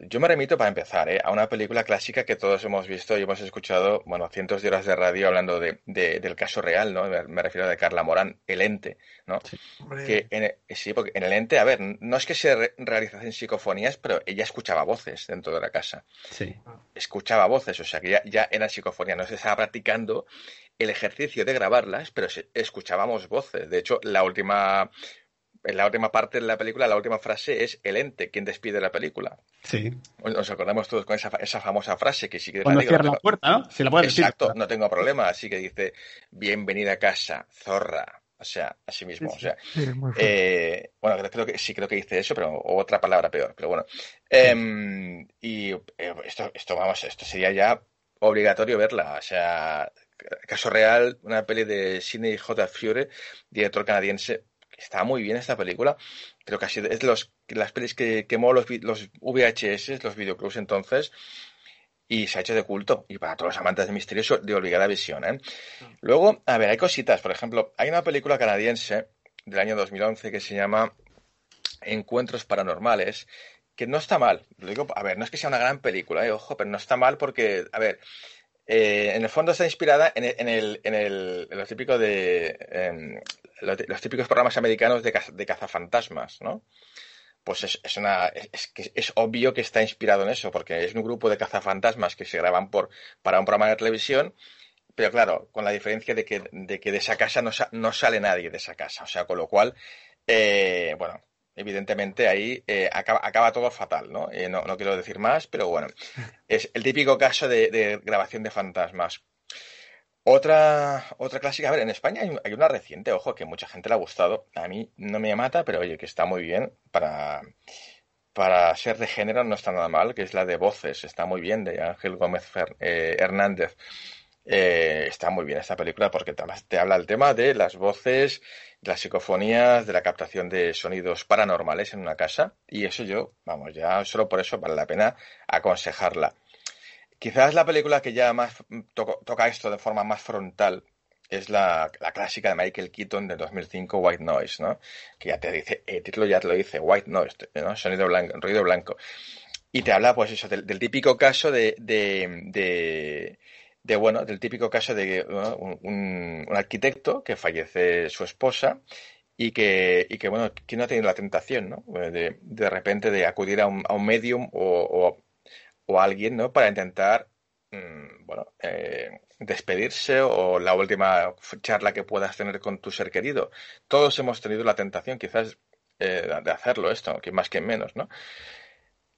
yo me remito para empezar ¿eh? a una película clásica que todos hemos visto y hemos escuchado, bueno, cientos de horas de radio hablando de, de, del caso real, ¿no? Me, me, refiero a de Carla Morán, El Ente, ¿no? Sí, que en, sí, porque en El Ente, a ver, no es que se re realizasen psicofonías, pero ella escuchaba voces dentro de la casa. Sí. Escuchaba voces, o sea que ya, ya eran psicofonías, no se estaba practicando el ejercicio de grabarlas, pero escuchábamos voces. De hecho, la última en la última parte de la película, la última frase es el ente quien despide la película. Sí. Nos acordamos todos con esa, esa famosa frase que sí que Cuando la cierra la puerta, ¿no? Si la puedes Exacto, decir. no tengo problema. Así que dice, bienvenida a casa, zorra. O sea, así mismo. Sí. O sea, sí, eh, bueno, creo que sí creo que dice eso, pero otra palabra peor. Pero bueno. Eh, y eh, esto, esto, vamos, esto sería ya obligatorio verla. O sea, caso real, una peli de Sidney J. Fury, director canadiense, está muy bien esta película. Creo que ha sido, es de los, las pelis que quemó los, los VHS, los videoclubs entonces, y se ha hecho de culto. Y para todos los amantes de misterio, de obligada visión. ¿eh? Luego, a ver, hay cositas. Por ejemplo, hay una película canadiense del año 2011 que se llama Encuentros Paranormales, que no está mal. Lo digo, a ver, no es que sea una gran película, eh, ojo, pero no está mal porque, a ver, eh, en el fondo está inspirada en, en, el, en, el, en lo típico de los, los, típicos programas americanos de, cazafantasmas, ¿no? Pues es, es una es, es obvio que está inspirado en eso, porque es un grupo de cazafantasmas que se graban por para un programa de televisión, pero claro, con la diferencia de que de, que de esa casa no, no sale nadie de esa casa, o sea, con lo cual, eh, bueno, evidentemente ahí eh, acaba, todo fatal, ¿no? Eh, ¿no? ¿no? quiero decir más, pero bueno, es el típico caso de, de, grabación de fantasmas. Otra, otra clásica, a ver, en España hay, hay, una reciente, ojo, que mucha gente le ha gustado. A mí no me mata, pero oye, que está muy bien para, para ser de género, no está nada mal, que es la de Voces, está muy bien, de Ángel Gómez Fer, eh, Hernández. Eh, está muy bien esta película porque te habla el tema de las voces, las psicofonías, de la captación de sonidos paranormales en una casa y eso yo, vamos, ya solo por eso vale la pena aconsejarla. Quizás la película que ya más to toca esto de forma más frontal es la, clásica de Michael Keaton de 2005, White Noise, ¿no? Que ya te dice, el título ya te lo dice, White Noise, ¿no? Sonido blanco, ruido blanco. Y te habla, pues eso, del, típico caso de de bueno, del típico caso de un, un, arquitecto que fallece su esposa y que, y que bueno, que no ha tenido la tentación, ¿no? De, de repente de acudir a un, a un medium o, o, a alguien, ¿no? Para intentar, mmm, bueno, eh, despedirse o la última charla que puedas tener con tu ser querido. Todos hemos tenido la tentación, quizás, eh, de hacerlo esto, que más que menos, ¿no?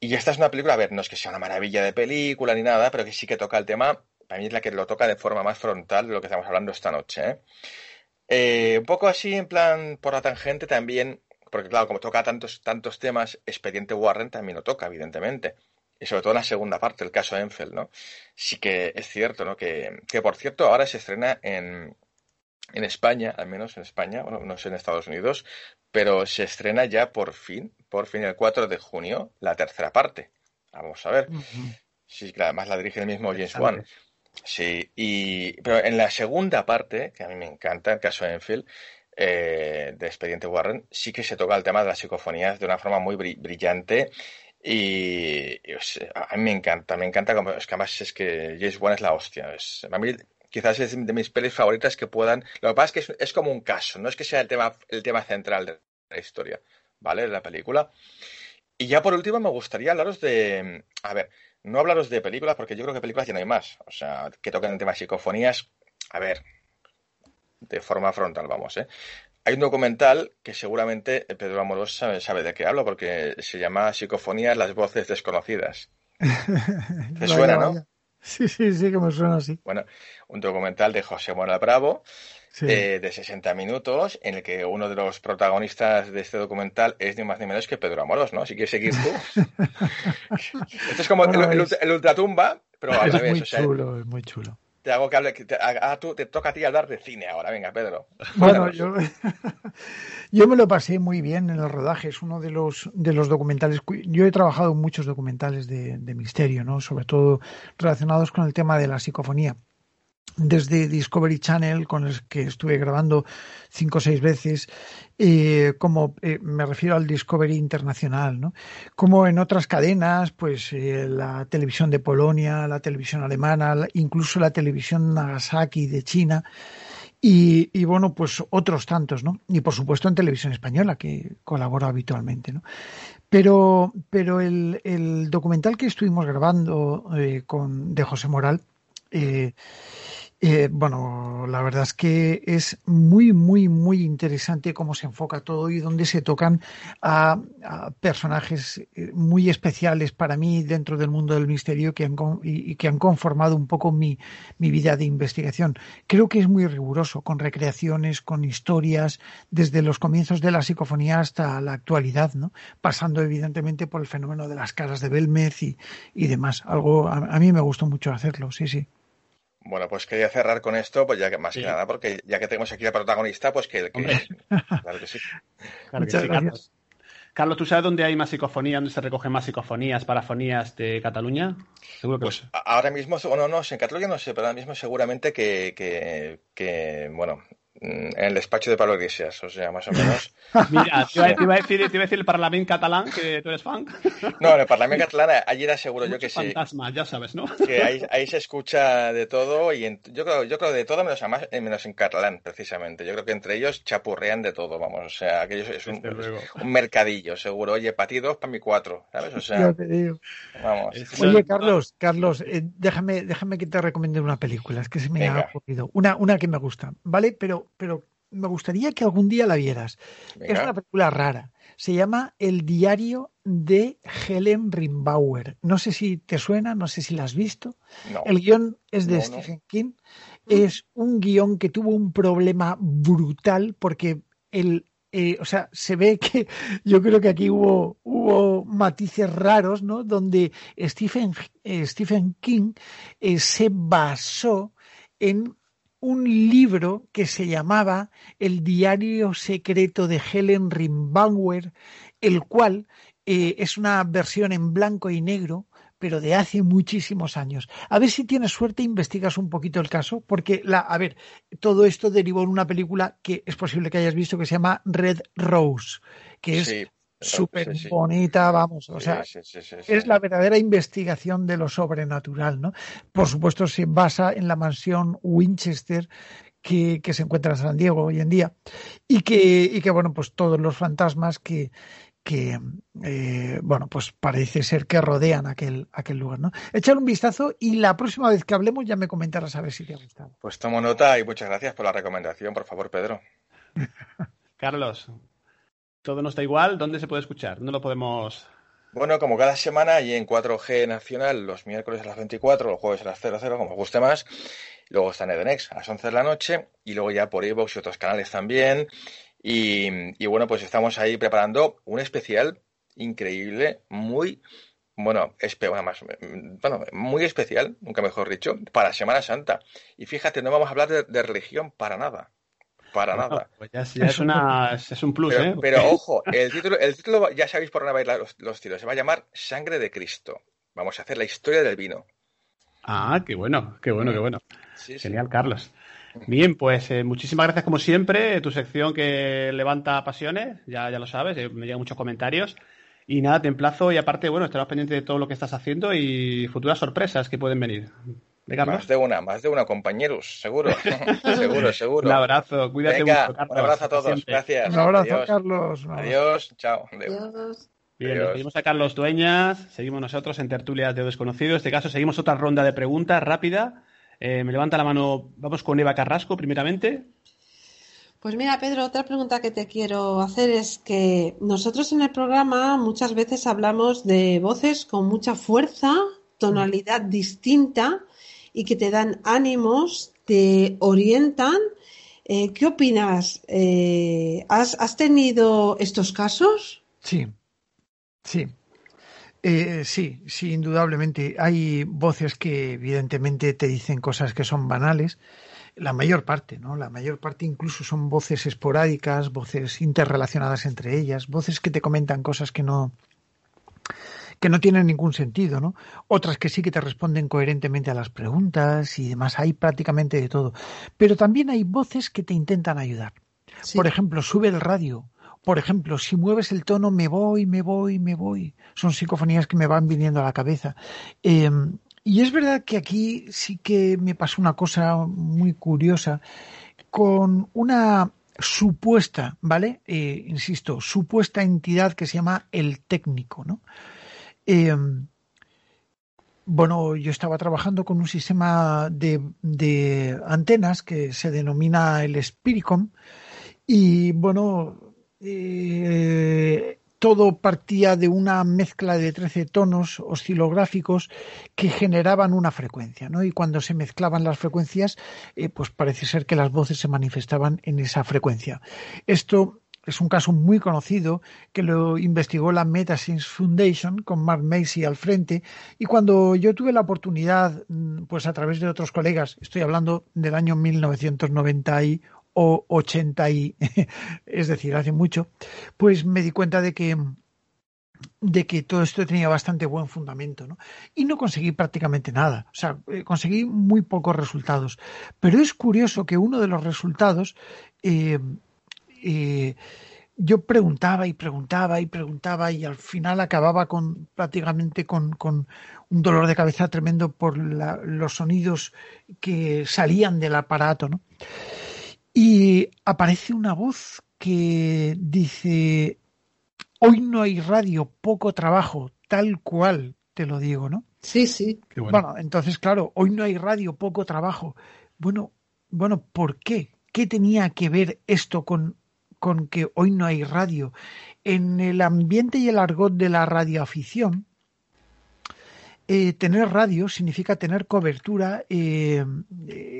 Y esta es una película, a ver, no es que sea una maravilla de película ni nada, pero que sí que toca el tema para mí es la que lo toca de forma más frontal de lo que estamos hablando esta noche. ¿eh? Eh, un poco así, en plan, por la tangente también, porque claro, como toca tantos, tantos temas, Expediente Warren también lo toca, evidentemente. Y sobre todo en la segunda parte, el caso Enfield, ¿no? Sí que es cierto, ¿no? Que, que por cierto, ahora se estrena en, en España, al menos en España, bueno, no sé en Estados Unidos, pero se estrena ya por fin, por fin el 4 de junio, la tercera parte. Vamos a ver. Uh -huh. Sí, además la dirige el mismo James Wan. Sí, y, pero en la segunda parte, que a mí me encanta, el caso de Enfield, eh, de Expediente Warren, sí que se toca el tema de las psicofonías de una forma muy brillante y, y o a mí me encanta, me encanta, como, es que además es que James Wan es la hostia. Es, a mí quizás es de mis pelis favoritas que puedan... Lo que pasa es que es, es, como un caso, no es que sea el tema, el tema central de la historia, ¿vale? De la película. Y ya por último me gustaría hablaros de... A ver, no hablaros de películas, porque yo creo que películas ya no hay más. O sea, que toquen el tema de psicofonías. A ver, de forma frontal, vamos, ¿eh? Hay un documental que seguramente Pedro Amorós sabe, sabe de qué hablo, porque se llama Psicofonías, las voces desconocidas. ¿Te suena, vaya, vaya. no? Sí, sí, sí, que me suena así. Bueno, un documental de José Mora Bravo, sí. eh, de 60 minutos, en el que uno de los protagonistas de este documental es ni más ni menos que Pedro Amorós, ¿no? Si quieres seguir tú. Esto es como bueno, el, el, el, ultratumba, pero al es revés. Muy o sea, chulo, es muy chulo. Te hago que hable, te, ah, tú, te toca a ti hablar de cine ahora, venga, Pedro. Bueno, yo, yo, me lo pasé muy bien en el rodaje, es uno de los, de los documentales, yo he trabajado en muchos documentales de, de misterio, ¿no? Sobre todo relacionados con el tema de la psicofonía. Desde Discovery Channel, con el que estuve grabando cinco o seis veces, eh, como eh, me refiero al Discovery Internacional, ¿no? Como en otras cadenas, pues eh, la televisión de Polonia, la televisión alemana, incluso la televisión Nagasaki de China, y, bueno, pues otros tantos, ¿no? Y por supuesto en televisión española, que colaboro habitualmente, ¿no? Pero, pero el, el documental que estuvimos grabando con, de José Moral, eh, eh, bueno, la verdad es que es muy, muy, muy interesante cómo se enfoca todo y dónde se tocan a, a personajes eh, muy especiales para mí dentro del mundo del misterio que han, y, y, que han conformado un poco mi, mi vida de investigación. Creo que es muy riguroso, con recreaciones, con historias, desde los comienzos de la psicofonía hasta la actualidad, ¿no? Pasando evidentemente por el fenómeno de las caras de Belmez y, y demás. Algo a, a mí me gustó mucho hacerlo, sí, sí. Bueno, pues quería cerrar con esto, pues ya que más sí. que nada, porque ya que tenemos aquí la protagonista, pues que, que claro que sí. Claro que sí Carlos. Carlos, ¿tú sabes dónde hay más psicofonía, dónde se recogen más psicofonías, parafonías de Cataluña? Seguro que pues ahora mismo, bueno, no, en Cataluña no sé, pero ahora mismo seguramente que, que, que bueno, en el despacho de Pablo Iglesias, o sea, más o menos. Mira, te iba, te iba, a, decir, te iba a decir el Parlamento catalán, que tú eres fan. No, en el Parlamento catalán, allí era seguro Mucho yo que sí. fantasmas, ya sabes, ¿no? Que ahí, ahí se escucha de todo y en, yo, creo, yo creo de todo menos, además, menos en catalán, precisamente. Yo creo que entre ellos chapurrean de todo, vamos, o sea, aquello es un, un mercadillo, seguro. Oye, para ti dos, para mí cuatro, ¿sabes? O sea, ya te digo. vamos. Oye, Carlos, Carlos, eh, déjame, déjame que te recomiende una película, es que se me Venga. ha ocurrido. Una, una que me gusta, ¿vale? Pero, pero me gustaría que algún día la vieras. Venga. Es una película rara. Se llama El diario de Helen Rimbauer. No sé si te suena, no sé si la has visto. No. El guion es de No, Stephen no. King. Es un guion que tuvo un problema brutal porque el, eh, o sea, se ve que yo creo que aquí hubo, hubo matices raros, ¿no? Donde Stephen, eh, Stephen King eh, se basó en un libro que se llamaba El diario secreto de Helen Rimbauer, el cual eh, es una versión en blanco y negro, pero de hace muchísimos años. A ver si tienes suerte e investigas un poquito el caso, porque la, a ver, todo esto derivó en una película que es posible que hayas visto que se llama Red Rose, que es súper sí, sí. bonita, vamos, o Sí, sea, sí, sí, sí, sí. es la verdadera investigación de lo sobrenatural, ¿no? Por supuesto, se basa en la mansión Winchester que, que se encuentra en San Diego hoy en día y que, y que bueno, pues todos los fantasmas que, que eh, bueno, pues parece ser que rodean aquel, aquel lugar, ¿no? Echar un vistazo y la próxima vez que hablemos ya me comentarás a ver si te ha gustado. Pues tomo nota y muchas gracias por la recomendación, por favor, Pedro. Carlos, todo nos da igual. ¿Dónde se puede escuchar? ¿Dónde lo podemos...? Bueno, como cada semana y en 4G Nacional, los miércoles a las 24, los jueves a las 00, como os guste más. Luego está en Edenex a las 11 de la noche y luego ya por iVoox y otros canales también. Y, bueno, pues estamos ahí preparando un especial increíble, muy, bueno, espe- bueno, más, bueno, muy especial, nunca mejor dicho, para Semana Santa. Y fíjate, no vamos a hablar de religión para nada. Para Bueno, nada. pues ya, es- ya es, una, es un plus, Pero, ¿eh? pero ojo, el título, el título ya sabéis por dónde va a ir la- los, los tiros. Se va a llamar Sangre de Cristo. Vamos a hacer la historia del vino. Ah, qué bueno, qué bueno, qué bueno. Sí, sí. Genial, Carlos. Bien, pues eh, muchísimas gracias como siempre. Tu sección que levanta pasiones, ya, ya lo sabes, eh, me llegan muchos comentarios. Y nada, te emplazo y aparte, bueno, estarás pendiente de todo lo que estás haciendo y futuras sorpresas que pueden venir. Más de una, más de una, compañeros, seguro. seguro, seguro. Un abrazo, cuídate Venga, mucho, Carlos. un abrazo a todos. Siempre. Gracias. Un abrazo, Adiós. Carlos. Adiós. Chao. Adiós. Bien, despedimos a Carlos Dueñas, seguimos nosotros en Tertulias de Desconocidos. En este caso, seguimos otra ronda de preguntas rápida. Eh, me levanta la mano, vamos con Eva Carrasco, primeramente. Pues mira, Pedro, otra pregunta que te quiero hacer es que nosotros en el programa muchas veces hablamos de voces con mucha fuerza, tonalidad distinta y que te dan ánimos, te orientan. Eh, ¿qué opinas? Eh, ¿has, tenido estos casos? Sí, sí. Eh, sí, sí, indudablemente. Hay voces que evidentemente te dicen cosas que son banales. La mayor parte, ¿no? La mayor parte incluso son voces esporádicas, voces interrelacionadas entre ellas, voces que te comentan cosas que no que no tienen ningún sentido, ¿no? Otras que sí que te responden coherentemente a las preguntas y demás, hay prácticamente de todo. Pero también hay voces que te intentan ayudar. Por ejemplo, sube el radio. Por ejemplo, si mueves el tono, me voy, me voy, me voy. Son psicofonías que me van viniendo a la cabeza. Em, y es verdad que aquí sí que me pasó una cosa muy curiosa con una supuesta, ¿vale? Eh, insisto, supuesta entidad que se llama el técnico, ¿no? Em, bueno, yo estaba trabajando con un sistema de, antenas que se denomina el Spiricom y bueno, eh, todo partía de una mezcla de 13 tonos oscilográficos que generaban una frecuencia, ¿no? Y cuando se mezclaban las frecuencias, eh, pues parece ser que las voces se manifestaban en esa frecuencia. Esto es un caso muy conocido que lo investigó la Metascience Foundation con Mark Macy al frente y cuando yo tuve la oportunidad, mm, pues a través de otros colegas, estoy hablando del año 1990 o 80 y, es decir, hace mucho, pues me di cuenta de que de que todo esto tenía bastante buen fundamento, ¿no? Y no conseguí prácticamente nada, o sea, eh, conseguí muy pocos resultados. Pero es curioso que uno de los resultados, eh, eh, yo preguntaba y preguntaba y preguntaba y al final acababa con prácticamente con, con un dolor de cabeza tremendo por los sonidos que salían del aparato, ¿no? Y aparece una voz que dice, hoy no hay radio, poco trabajo, tal cual, te lo digo, ¿no? Sí, sí. Bueno. entonces, claro, hoy no hay radio, poco trabajo. Bueno, bueno, ¿por qué? ¿Qué tenía que ver esto con, con que hoy no hay radio? En el ambiente y el argot de la radioafición, eh, tener radio significa tener cobertura eh,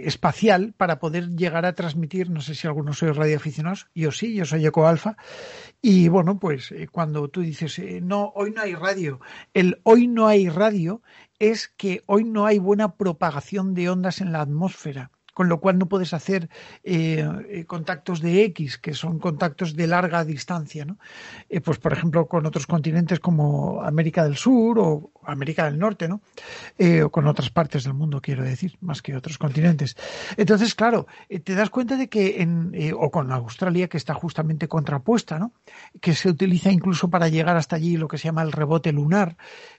espacial para poder llegar a transmitir, no sé si algunos sois radioaficionados, yo sí, yo soy Eco Alfa, y bueno, pues eh, cuando tú dices, no, hoy no hay radio, el hoy no hay radio es que hoy no hay buena propagación de ondas en la atmósfera con lo cual no puedes hacer eh, eh, contactos de X, que son contactos de larga distancia, ¿no? Eh, pues por ejemplo con otros continentes como América del Sur o América del Norte, ¿no? o con otras partes del mundo, quiero decir, más que otros continentes. Entonces, claro, te das cuenta de que en, o con Australia, que está justamente contrapuesta, ¿no? Que se utiliza incluso para llegar hasta allí lo que se llama el rebote lunar,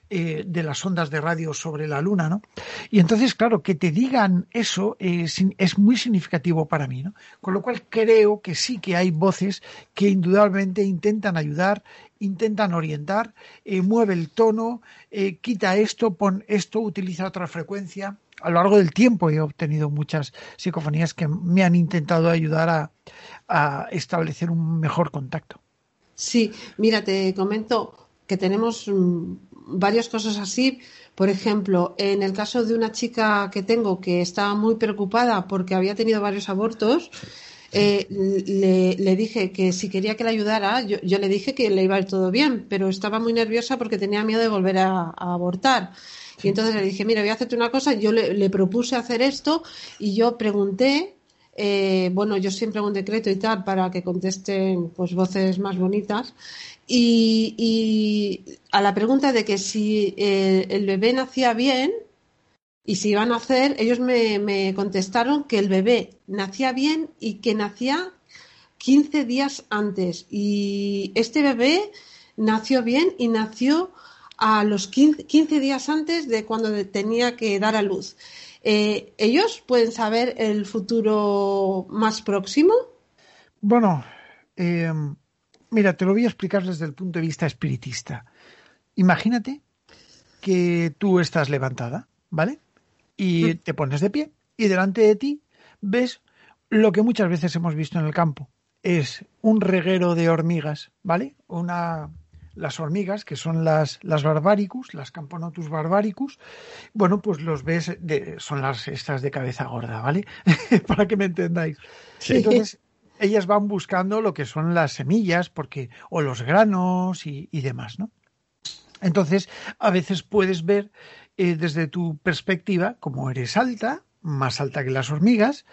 eh, de las ondas de radio sobre la Luna, ¿no? Y entonces, claro, que te digan eso eh, es muy significativo para mí, ¿no? Con lo cual creo que sí que hay voces que indudablemente intentan ayudar, intentan orientar, eh, mueve el tono, quita esto, pon esto, utiliza otra frecuencia. A lo largo del tiempo he obtenido muchas psicofonías que me han intentado ayudar a, a establecer un mejor contacto. Sí, mira, te comento que tenemos mm, varias cosas así. Por ejemplo, en el caso de una chica que tengo que estaba muy preocupada porque había tenido varios abortos, eh, le, dije que si quería que le ayudara, yo, le dije que le iba a ir todo bien, pero estaba muy nerviosa porque tenía miedo de volver a, abortar. Y entonces le dije, mira, voy a hacerte una cosa, yo le, propuse hacer esto y yo pregunté eh, bueno, yo siempre hago un decreto y tal para que contesten pues voces más bonitas y, a la pregunta de que si eh, el bebé nacía bien y si iban a nacer, ellos me, contestaron que el bebé nacía bien y que nacía 15 días antes. Y este bebé nació bien y nació a los 15, días antes de cuando tenía que dar a luz. Eh, ¿Ellos pueden saber el futuro más próximo? Bueno, eh, Mira, te lo voy a explicar desde el punto de vista espiritista. Imagínate que tú estás levantada, ¿vale? Y mm. te pones de pie y delante de ti ves lo que muchas veces hemos visto en el campo. Es un reguero de hormigas, ¿vale? Una, las hormigas, que son las, las barbaricus, las Camponotus barbaricus, bueno, pues los ves, de, son las estas de cabeza gorda, ¿vale? Para que me entendáis. Entonces, ellas van buscando lo que son las semillas, porque, o los granos y, demás, ¿no? Entonces, a veces puedes ver eh, desde tu perspectiva, como eres alta, más alta que las hormigas,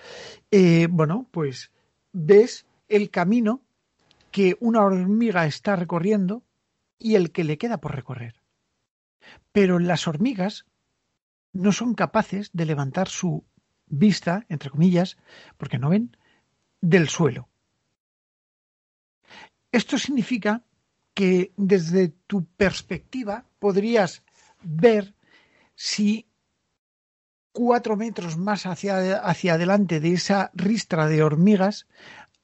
eh, bueno, pues ves el camino que una hormiga está recorriendo y el que le queda por recorrer. Pero las hormigas no son capaces de levantar su vista, entre comillas, porque no ven, del suelo. Esto significa que desde tu perspectiva podrías ver si cuatro metros más hacia, hacia adelante de esa ristra de hormigas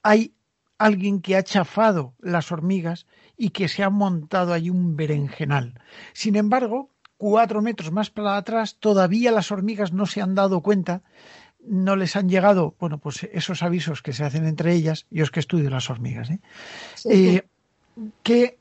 hay alguien que ha chafado las hormigas y que se ha montado ahí un berenjenal. Sin embargo, cuatro metros más para atrás, todavía las hormigas no se han dado cuenta, no les han llegado, bueno, pues esos avisos que se hacen entre ellas, yo es que estudio las hormigas, ¿eh? Eh, que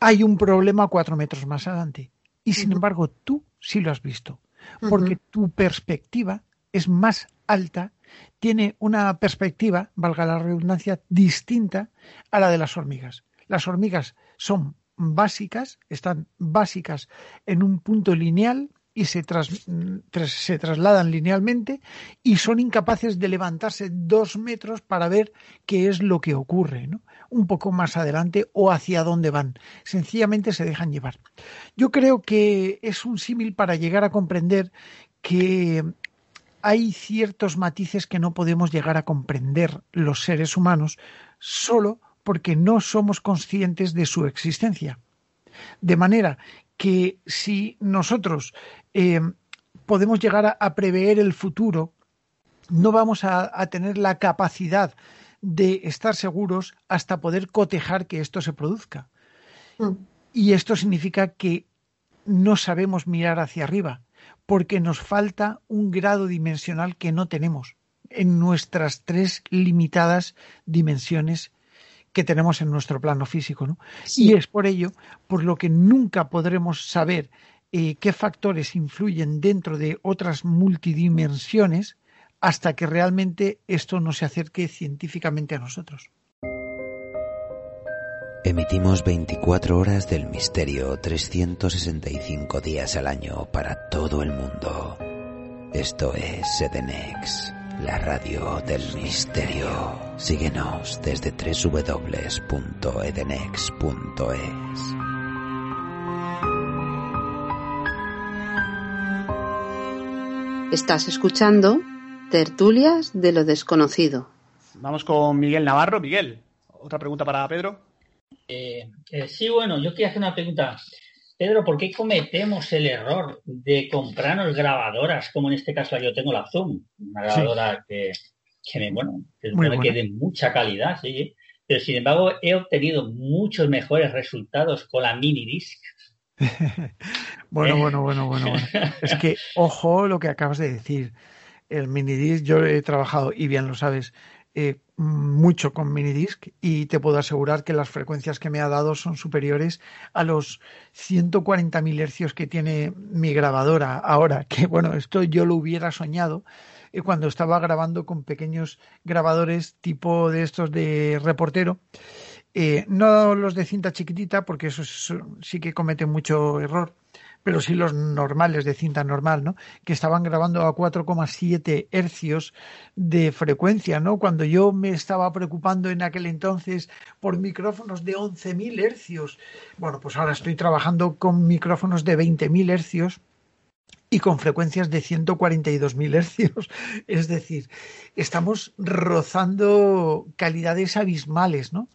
hay un problema cuatro metros más adelante. Y sin embargo, tú sí lo has visto, porque tu perspectiva es más alta, tiene una perspectiva, valga la redundancia, distinta a la de las hormigas. Las hormigas son básicas, están básicas en un punto lineal y se, se, trasladan linealmente y son incapaces de levantarse dos metros para ver qué es lo que ocurre, ¿no? un poco más adelante o hacia dónde van. Sencillamente se dejan llevar. Yo creo que es un símil para llegar a comprender que hay ciertos matices que no podemos llegar a comprender los seres humanos solo porque no somos conscientes de su existencia. De manera que si nosotros eh, podemos llegar a, prever el futuro, no vamos a, tener la capacidad de estar seguros hasta poder cotejar que esto se produzca. Mm. Y esto significa que no sabemos mirar hacia arriba, porque nos falta un grado dimensional que no tenemos en nuestras tres limitadas dimensiones que tenemos en nuestro plano físico. ¿no? Y es por ello por lo que nunca podremos saber eh, qué factores influyen dentro de otras multidimensiones hasta que realmente esto no se acerque científicamente a nosotros. Emitimos 24 horas del misterio 365 días al año para todo el mundo. Esto es Sedenex la radio del misterio. Síguenos desde www.edenex.es. Estás escuchando Tertulias de lo desconocido. Vamos con Miguel Navarro. Miguel, otra pregunta para Pedro. Eh, eh, sí, bueno, yo quería hacer una pregunta. Pedro, ¿por qué cometemos el error de comprarnos grabadoras, como en este caso yo tengo la Zoom? Una grabadora que, me, bueno, que, de mucha calidad, sí, pero sin embargo he obtenido muchos mejores resultados con la mini disc. bueno, bueno, bueno, bueno, bueno. Es que, ojo lo que acabas de decir. El mini disc, yo he trabajado, y bien lo sabes, eh, mucho con minidisc y te puedo asegurar que las frecuencias que me ha dado son superiores a los 140.000 hercios que tiene mi grabadora ahora, que bueno, esto yo lo hubiera soñado eh, cuando estaba grabando con pequeños grabadores tipo de estos de reportero. Eh, no los de cinta chiquitita, porque eso sí que comete mucho error, pero sí los normales de cinta normal, ¿no? Que estaban grabando a 4,7 hercios de frecuencia, ¿no? Cuando yo me estaba preocupando en aquel entonces por micrófonos de 11.000 hercios. Bueno, pues ahora estoy trabajando con micrófonos de 20.000 hercios y con frecuencias de 142.000 hercios. Es decir, estamos rozando calidades abismales, ¿no?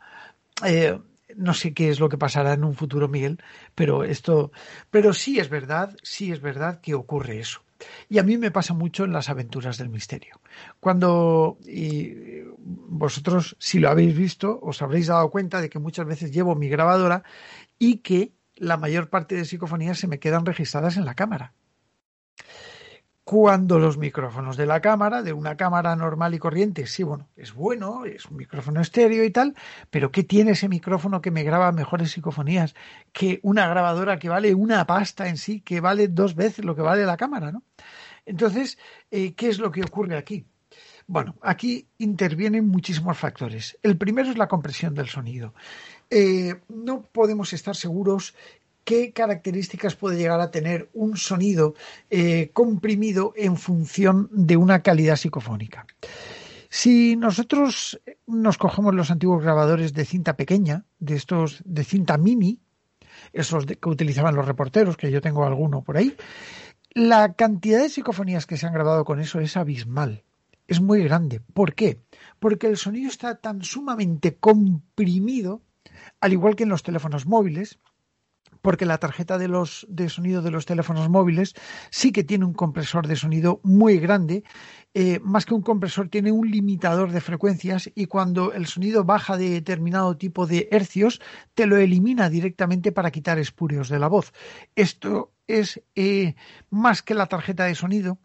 Eh, no sé qué es lo que pasará en un futuro, Miguel, pero esto, pero sí es verdad, sí es verdad que ocurre eso. Y a mí me pasa mucho en las aventuras del misterio. Cuando y vosotros, si lo habéis visto, os habréis dado cuenta de que muchas veces llevo mi grabadora y que la mayor parte de psicofonías se me quedan registradas en la cámara cuando los micrófonos de la cámara, de una cámara normal y corriente, sí, bueno, es bueno, es un micrófono estéreo y tal, pero ¿qué tiene ese micrófono que me graba mejores psicofonías que una grabadora que vale una pasta en sí, que vale dos veces lo que vale la cámara, ¿no? Entonces, eh, ¿qué es lo que ocurre aquí? Bueno, aquí intervienen muchísimos factores. El primero es la compresión del sonido. Eh, no podemos estar seguros qué características puede llegar a tener un sonido eh, comprimido en función de una calidad psicofónica. Si nosotros nos cogemos los antiguos grabadores de cinta pequeña, de estos de cinta mini, esos que utilizaban los reporteros, que yo tengo alguno por ahí. La cantidad de psicofonías que se han grabado con eso es abismal, es muy grande. ¿Por qué? Porque el sonido está tan sumamente comprimido, al igual que en los teléfonos móviles, porque la tarjeta de, los, de sonido de los teléfonos móviles sí que tiene un compresor de sonido muy grande. Eh, más que un compresor, tiene un limitador de frecuencias y cuando el sonido baja de determinado tipo de hercios, te lo elimina directamente para quitar espurios de la voz. Esto es eh, más que la tarjeta de sonido,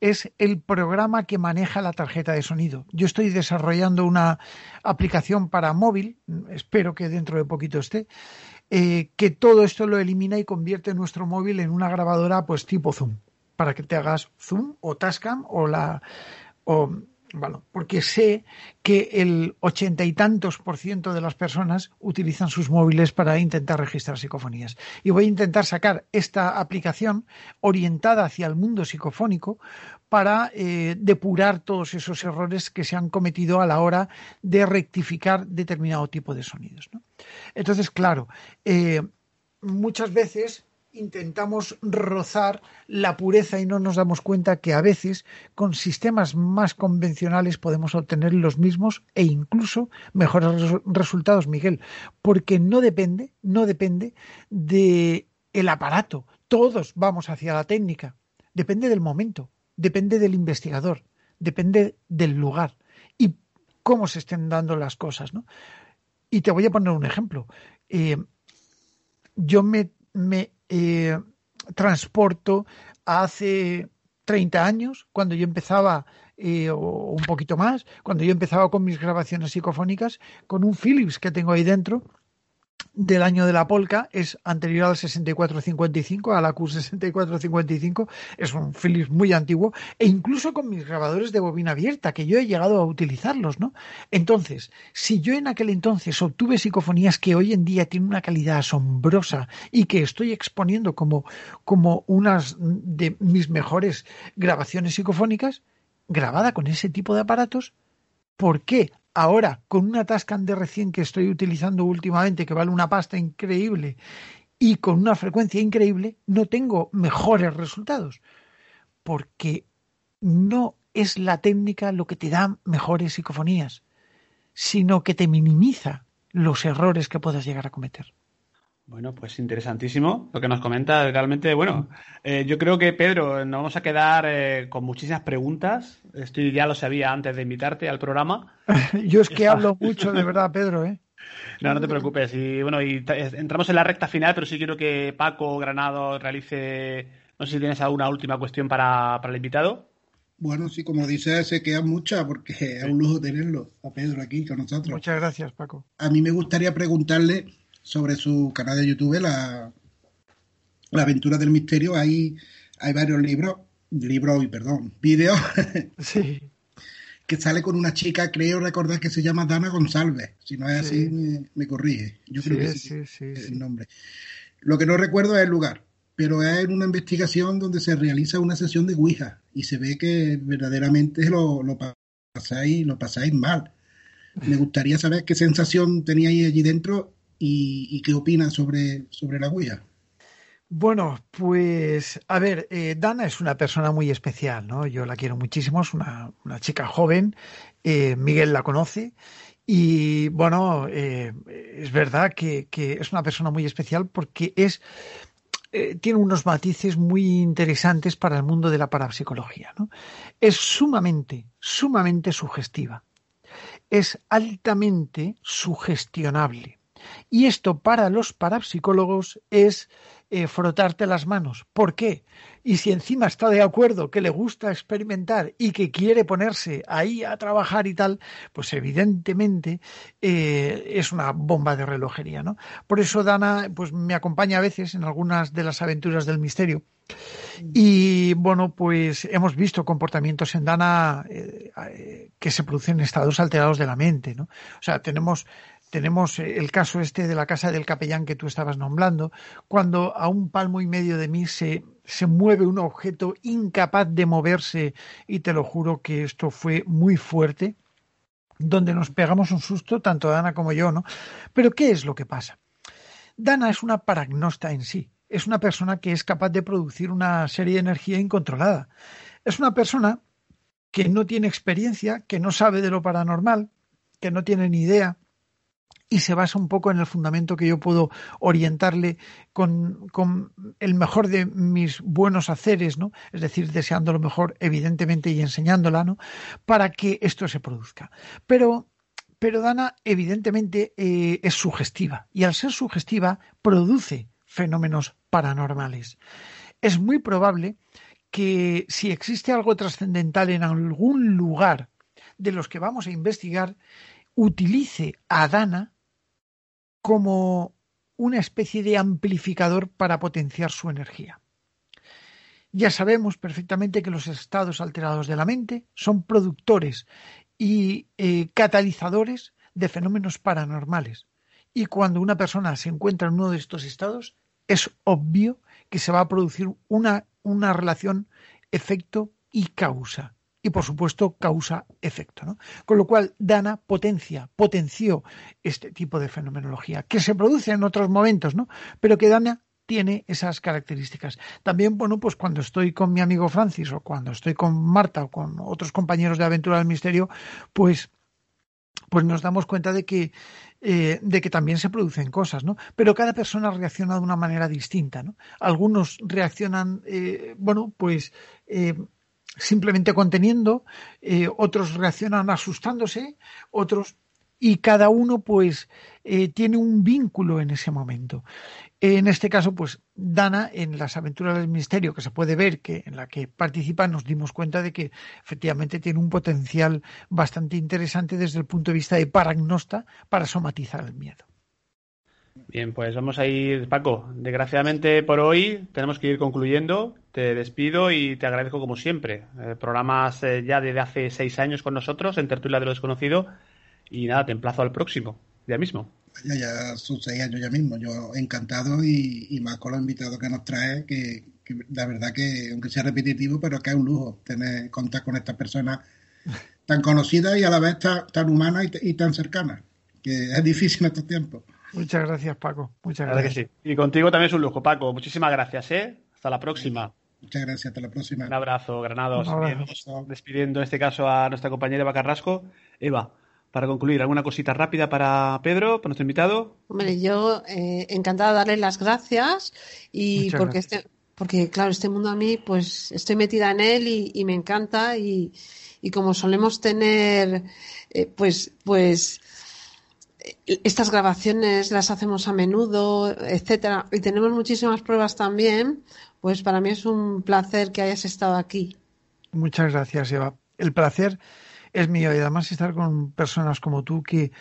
es el programa que maneja la tarjeta de sonido. Yo estoy desarrollando una aplicación para móvil, espero que dentro de poquito esté, eh, que todo esto lo elimina y convierte nuestro móvil en una grabadora pues tipo Zoom, para que te hagas Zoom o Tascam o la... O, bueno, porque sé que el ochenta y tantos por ciento de las personas utilizan sus móviles para intentar registrar psicofonías. Y voy a intentar sacar esta aplicación orientada hacia el mundo psicofónico para eh, depurar todos esos errores que se han cometido a la hora de rectificar determinado tipo de sonidos. Entonces, claro, eh, muchas veces intentamos rozar la pureza y no nos damos cuenta que a veces con sistemas más convencionales podemos obtener los mismos e incluso mejores resultados, Miguel, porque no depende, no depende de el aparato. Todos vamos hacia la técnica, depende del momento depende del investigador, depende del lugar y cómo se estén dando las cosas. ¿no? Y te voy a poner un ejemplo. Eh, yo me, eh, transporto hace 30 años, cuando yo empezaba, eh, o un poquito más, cuando yo empezaba con mis grabaciones psicofónicas, con un Philips que tengo ahí dentro, del año de la polka es anterior al 6455, a la Q6455, es un Philips muy antiguo, e incluso con mis grabadores de bobina abierta, que yo he llegado a utilizarlos, ¿no? Entonces, si yo en aquel entonces obtuve psicofonías que hoy en día tienen una calidad asombrosa y que estoy exponiendo como, como unas de mis mejores grabaciones psicofónicas, grabada con ese tipo de aparatos, ¿por qué ahora con una Tascam recién que estoy utilizando últimamente, que vale una pasta increíble, y con una frecuencia increíble, no tengo mejores resultados. Porque no es la técnica lo que te da mejores psicofonías, sino que te minimiza los errores que puedas llegar a cometer. Bueno, pues interesantísimo lo que nos comenta. Realmente, bueno, eh, yo creo que Pedro, nos vamos a quedar eh, con muchísimas preguntas. Estoy ya lo sabía antes de invitarte al programa. yo es que hablo mucho, de verdad, Pedro, ¿eh? No, no te preocupes. Y bueno, y entramos en la recta final, pero sí quiero que Paco Granado realice. No sé si tienes alguna última cuestión para, para el invitado. Bueno, sí, como dices, se quedan muchas porque es un lujo tenerlo a Pedro aquí con nosotros. Muchas gracias, Paco. A mí me gustaría preguntarle sobre su canal de YouTube, la, la aventura del misterio, hay, hay varios libros, libros, perdón, vídeos, sí. que sale con una chica, creo recordar que se llama Dana González, si no es así me, corrige, yo creo que sí, es el nombre. Lo que no recuerdo es el lugar, pero es en una investigación donde se realiza una sesión de Ouija y se ve que verdaderamente lo, lo pasáis, lo pasáis mal. Me gustaría saber qué sensación teníais allí dentro y, qué opina sobre, sobre la Ouija. Bueno, pues a ver, eh, Dana es una persona muy especial, ¿no? Yo la quiero muchísimo, es una, chica joven, eh, Miguel la conoce y bueno, eh, es verdad que, que, es una persona muy especial porque es tiene unos matices muy interesantes para el mundo de la parapsicología, ¿no? Es sumamente, sumamente sugestiva, es altamente sugestionable y esto para los parapsicólogos es eh, frotarte las manos. ¿Por qué? Y si encima está de acuerdo que le gusta experimentar y que quiere ponerse ahí a trabajar y tal, pues evidentemente eh, es una bomba de relojería, ¿no? Por eso Dana, pues me acompaña a veces en algunas de las aventuras del misterio. Y bueno, pues hemos visto comportamientos en Dana eh, que se producen en estados alterados de la mente, ¿no? O sea, tenemos tenemos eh, el caso este de la casa del capellán que tú estabas nombrando, cuando a un palmo y medio de mí se, se mueve un objeto incapaz de moverse y te lo juro que esto fue muy fuerte, donde nos pegamos un susto, tanto Ana como yo, ¿no? Pero ¿qué es lo que pasa? Dana es una paragnosta en sí. Es una persona que es capaz de producir una serie de energía incontrolada. Es una persona que no tiene experiencia, que no sabe de lo paranormal, que no tiene ni idea y se basa un poco en el fundamento que yo puedo orientarle con, con, el mejor de mis buenos haceres, ¿no? Es decir, deseando lo mejor, evidentemente, y enseñándola, ¿no? Para que esto se produzca. Pero, pero Dana, evidentemente, eh, es sugestiva. Y al ser sugestiva, produce fenómenos paranormales. Es muy probable que si existe algo trascendental en algún lugar de los que vamos a investigar, utilice a Dana como una especie de amplificador para potenciar su energía. Ya sabemos perfectamente que los estados alterados de la mente son productores y eh, catalizadores de fenómenos paranormales. Y cuando una persona se encuentra en uno de estos estados, es obvio que se va a producir una, una relación efecto y causa y por supuesto causa efecto. ¿no? Con lo cual, Dana potencia, potenció este tipo de fenomenología, que se produce en otros momentos, ¿no? pero que Dana tiene esas características. También, bueno, pues cuando estoy con mi amigo Francis o cuando estoy con Marta o con otros compañeros de Aventura del Misterio, pues pues nos damos cuenta de que, eh, de que también se producen cosas, ¿no? Pero cada persona reacciona de una manera distinta, ¿no? Algunos reaccionan, eh, bueno, pues eh, simplemente conteniendo, eh, otros reaccionan asustándose, otros y cada uno pues eh, tiene un vínculo en ese momento. En este caso, pues Dana, en las aventuras del misterio que se puede ver que en la que participa, nos dimos cuenta de que efectivamente tiene un potencial bastante interesante desde el punto de vista de paragnosta para somatizar el miedo. Bien, pues vamos a ir, Paco. Desgraciadamente por hoy tenemos que ir concluyendo. Te despido y te agradezco como siempre. Eh, programas ya desde hace seis años con nosotros en Tertulia de lo Desconocido. Y nada, te emplazo al próximo, ya mismo. Ya, ya son seis años ya mismo. Yo encantado y, más con los invitados que nos trae, que, la verdad que, aunque sea repetitivo, pero que es un lujo tener contar con estas personas tan conocidas y a la vez tan, tan humanas y, y tan cercanas, que es difícil en estos tiempos. Muchas gracias, Paco. Muchas gracias. Y contigo también es un lujo, Paco. Muchísimas gracias, ¿eh? Hasta la próxima. Muchas gracias, hasta la próxima. Un abrazo, Granados. despidiendo en este caso a nuestra compañera Eva Carrasco. Eva, para concluir, ¿alguna cosita rápida para Pedro, para nuestro invitado? Hombre, yo eh, encantada de darle las gracias y porque este, porque claro, este mundo a mí, pues estoy metida en él y, me encanta y, como solemos tener, eh, pues, pues estas grabaciones las hacemos a menudo, etcétera, y tenemos muchísimas pruebas también, pues para mí es un placer que hayas estado aquí. Muchas gracias, Eva. El placer es mío y además estar con personas como tú que,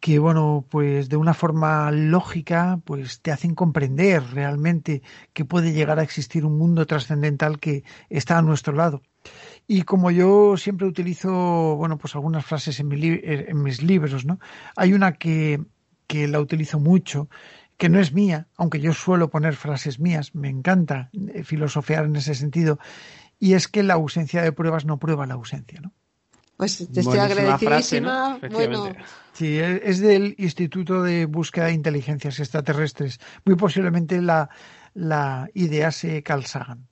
que bueno, pues de una forma lógica, pues te hacen comprender realmente que puede llegar a existir un mundo trascendental que está a nuestro lado. Y como yo siempre utilizo, bueno, pues algunas frases en, en mis libros, ¿no? Hay una que, que la utilizo mucho, que no es mía, aunque yo suelo poner frases mías, me encanta eh, filosofear en ese sentido, y es que la ausencia de pruebas no prueba la ausencia, ¿no? Pues te estoy agradecidísima. bueno. Sí, es del Instituto de Búsqueda de Inteligencias Extraterrestres. Muy posiblemente la, la idea se calzagan.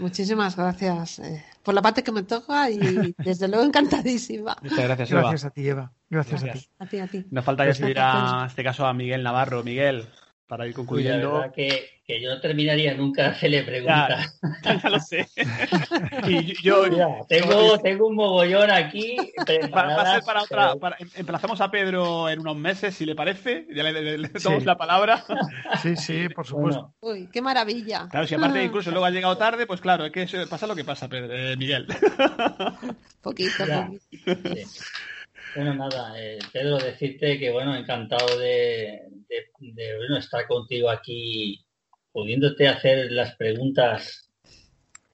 Muchísimas gracias eh, por la parte que me toca y desde luego encantadísima. Muchas gracias, Eva. Gracias a ti, Eva. Gracias, a ti. A ti, a ti. Nos falta ya seguir a este caso a Miguel Navarro. Miguel, para ir concluyendo. que, que, yo no terminaría nunca de hacerle preguntas. Ya, lo sé. y yo, tengo, tengo un mogollón aquí. Va, a ser para otra. Em, emplazamos a Pedro en unos meses, si le parece. Ya le, le, damos la palabra. Sí, sí, por supuesto. Uy, qué maravilla. Claro, si aparte incluso luego ha llegado tarde, pues claro, es que pasa lo que pasa, Pedro, eh, Miguel. Poquito, poquito. Sí. Bueno, nada, eh, Pedro, decirte que, bueno, encantado de, bueno, estar contigo aquí, pudiéndote hacer las preguntas,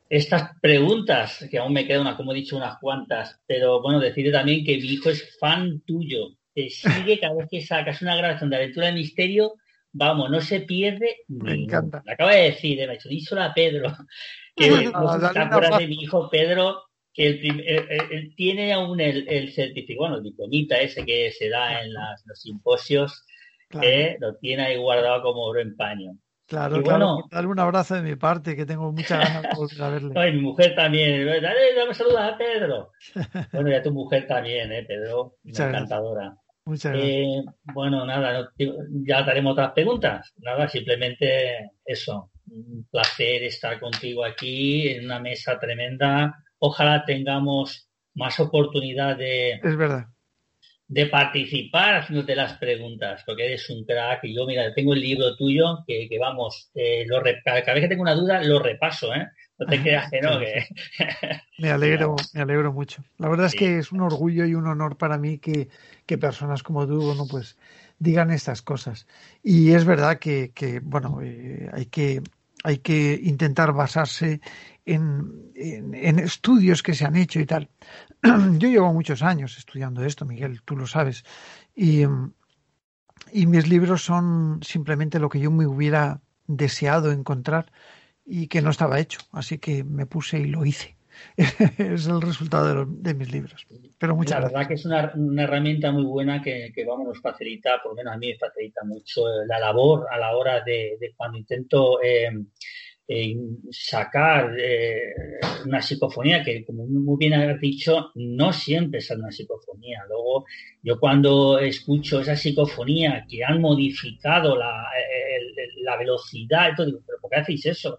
estas preguntas, que aún me quedan, como he dicho, unas cuantas, pero bueno, decirte también que mi hijo es fan tuyo, te sigue cada vez que sacas una grabación de Aventura de Misterio, vamos, no se pierde. Me encanta. Me acaba de decir, eh, me ha dicho, díselo a Pedro, que no, no está de mi hijo Pedro, que él, tiene aún el, el certificado, bueno, el diplomita ese que se da en los simposios, que lo tiene ahí guardado como oro en paño. Claro, claro, darle un abrazo de mi parte, que tengo muchas ganas de volver a verle. Ay, mi mujer también. Dale, dame saludos a Pedro. bueno, ya tu mujer también, ¿eh, Pedro? encantadora. Muchas gracias. Eh, bueno, nada, ya daremos otras preguntas. Nada, simplemente eso. Un placer estar contigo aquí en una mesa tremenda. Ojalá tengamos más oportunidad de, es verdad de participar haciéndote las preguntas, porque eres un crack y yo, mira, tengo el libro tuyo que, que vamos, eh, lo cada vez que tengo una duda lo repaso, ¿eh? No te creas que no, que... me alegro, me alegro mucho. La verdad es que es un orgullo y un honor para mí que, que personas como tú, bueno, pues digan estas cosas. Y es verdad que, que bueno, eh, hay que hay que intentar basarse en, en, estudios que se han hecho y tal. Yo llevo muchos años estudiando esto, Miguel, tú lo sabes. Y, y mis libros son simplemente lo que yo me hubiera deseado encontrar y que no estaba hecho. Así que me puse y lo hice. es el resultado de, mis libros. Pero muchas La verdad que es una, una herramienta muy buena que, que, vamos, nos facilita, por lo menos a mí me facilita mucho la labor a la hora de, de cuando intento eh, sacar eh, una psicofonía que, como muy bien has dicho, no siempre es una psicofonía. Luego, yo cuando escucho esa psicofonía que han modificado la, la velocidad, todo digo, ¿pero por qué hacéis eso?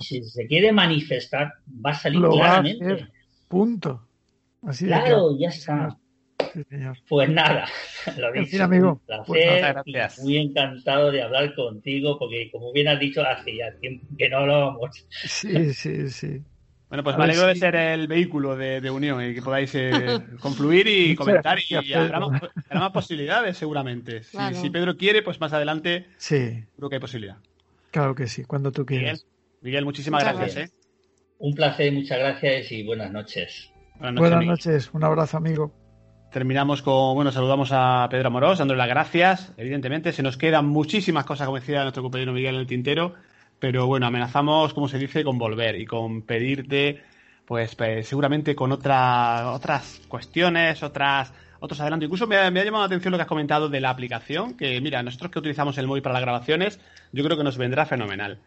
Si, se quiere manifestar, va a salir claramente. Punto. Así claro, ya está. Pues nada, lo dicho, amigo. Un placer pues muy encantado de hablar contigo, porque como bien has dicho, hace ya tiempo que no hablábamos. Sí, sí, sí. Bueno, pues me alegro de ser el vehículo de, unión y que podáis eh, confluir y comentar y, habrá, más, posibilidades seguramente. Si, Pedro quiere, pues más adelante sí. creo que hay posibilidad. Claro que sí, cuando tú quieras. Miguel, muchísimas gracias. ¿eh? Un placer, muchas gracias y buenas noches. Buenas noches, un abrazo amigo. Terminamos con, bueno, saludamos a Pedro Amorós, dándole las gracias. Evidentemente, se nos quedan muchísimas cosas, como decía nuestro compañero Miguel en el tintero, pero bueno, amenazamos, como se dice, con volver y con pedirte, pues, seguramente con otra, otras cuestiones, otras, otros adelantos. Incluso me ha, me ha, llamado la atención lo que has comentado de la aplicación, que mira, nosotros que utilizamos el móvil para las grabaciones, yo creo que nos vendrá fenomenal.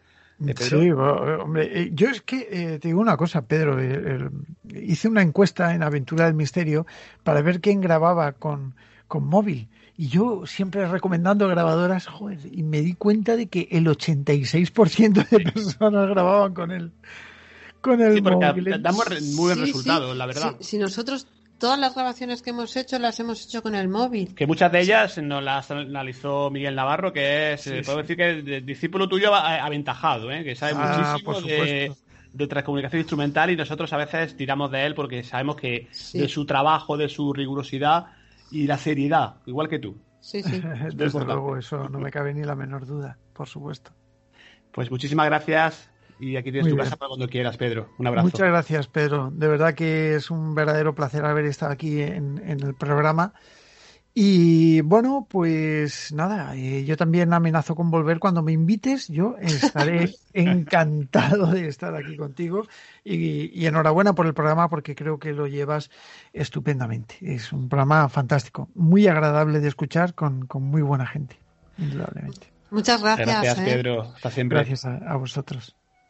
Sí, hombre, eh, yo es que eh, te digo una cosa, Pedro, eh, hice una encuesta en Aventura del Misterio para ver quién grababa con, con móvil. Y yo siempre recomendando grabadoras, joder, y me di cuenta de que el 86% de personas grababan con él. Con el móvil. Damos muy buen resultado, la verdad. si nosotros todas las grabaciones que hemos hecho las hemos hecho con el móvil. Que muchas de ellas nos las analizó Miguel Navarro, que es, eh, puedo decir que el discípulo tuyo aventajado, ¿eh? que sabe ah, muchísimo de, de, transcomunicación instrumental y nosotros a veces tiramos de él porque sabemos que de su trabajo, de su rigurosidad y la seriedad, igual que tú. Sí, sí. Desde luego, eso no me cabe ni la menor duda, por supuesto. Pues muchísimas gracias y aquí tienes tu casa para cuando quieras, Pedro. Un abrazo. Muchas gracias, Pedro. De verdad que es un verdadero placer haber estado aquí en, el programa. Y bueno, pues nada, eh, yo también amenazo con volver cuando me invites. Yo estaré encantado de estar aquí contigo y, enhorabuena por el programa porque creo que lo llevas estupendamente. Es un programa fantástico, muy agradable de escuchar con, con muy buena gente, indudablemente. Muchas gracias. Gracias, ¿eh? Pedro. Hasta siempre. Gracias a vosotros.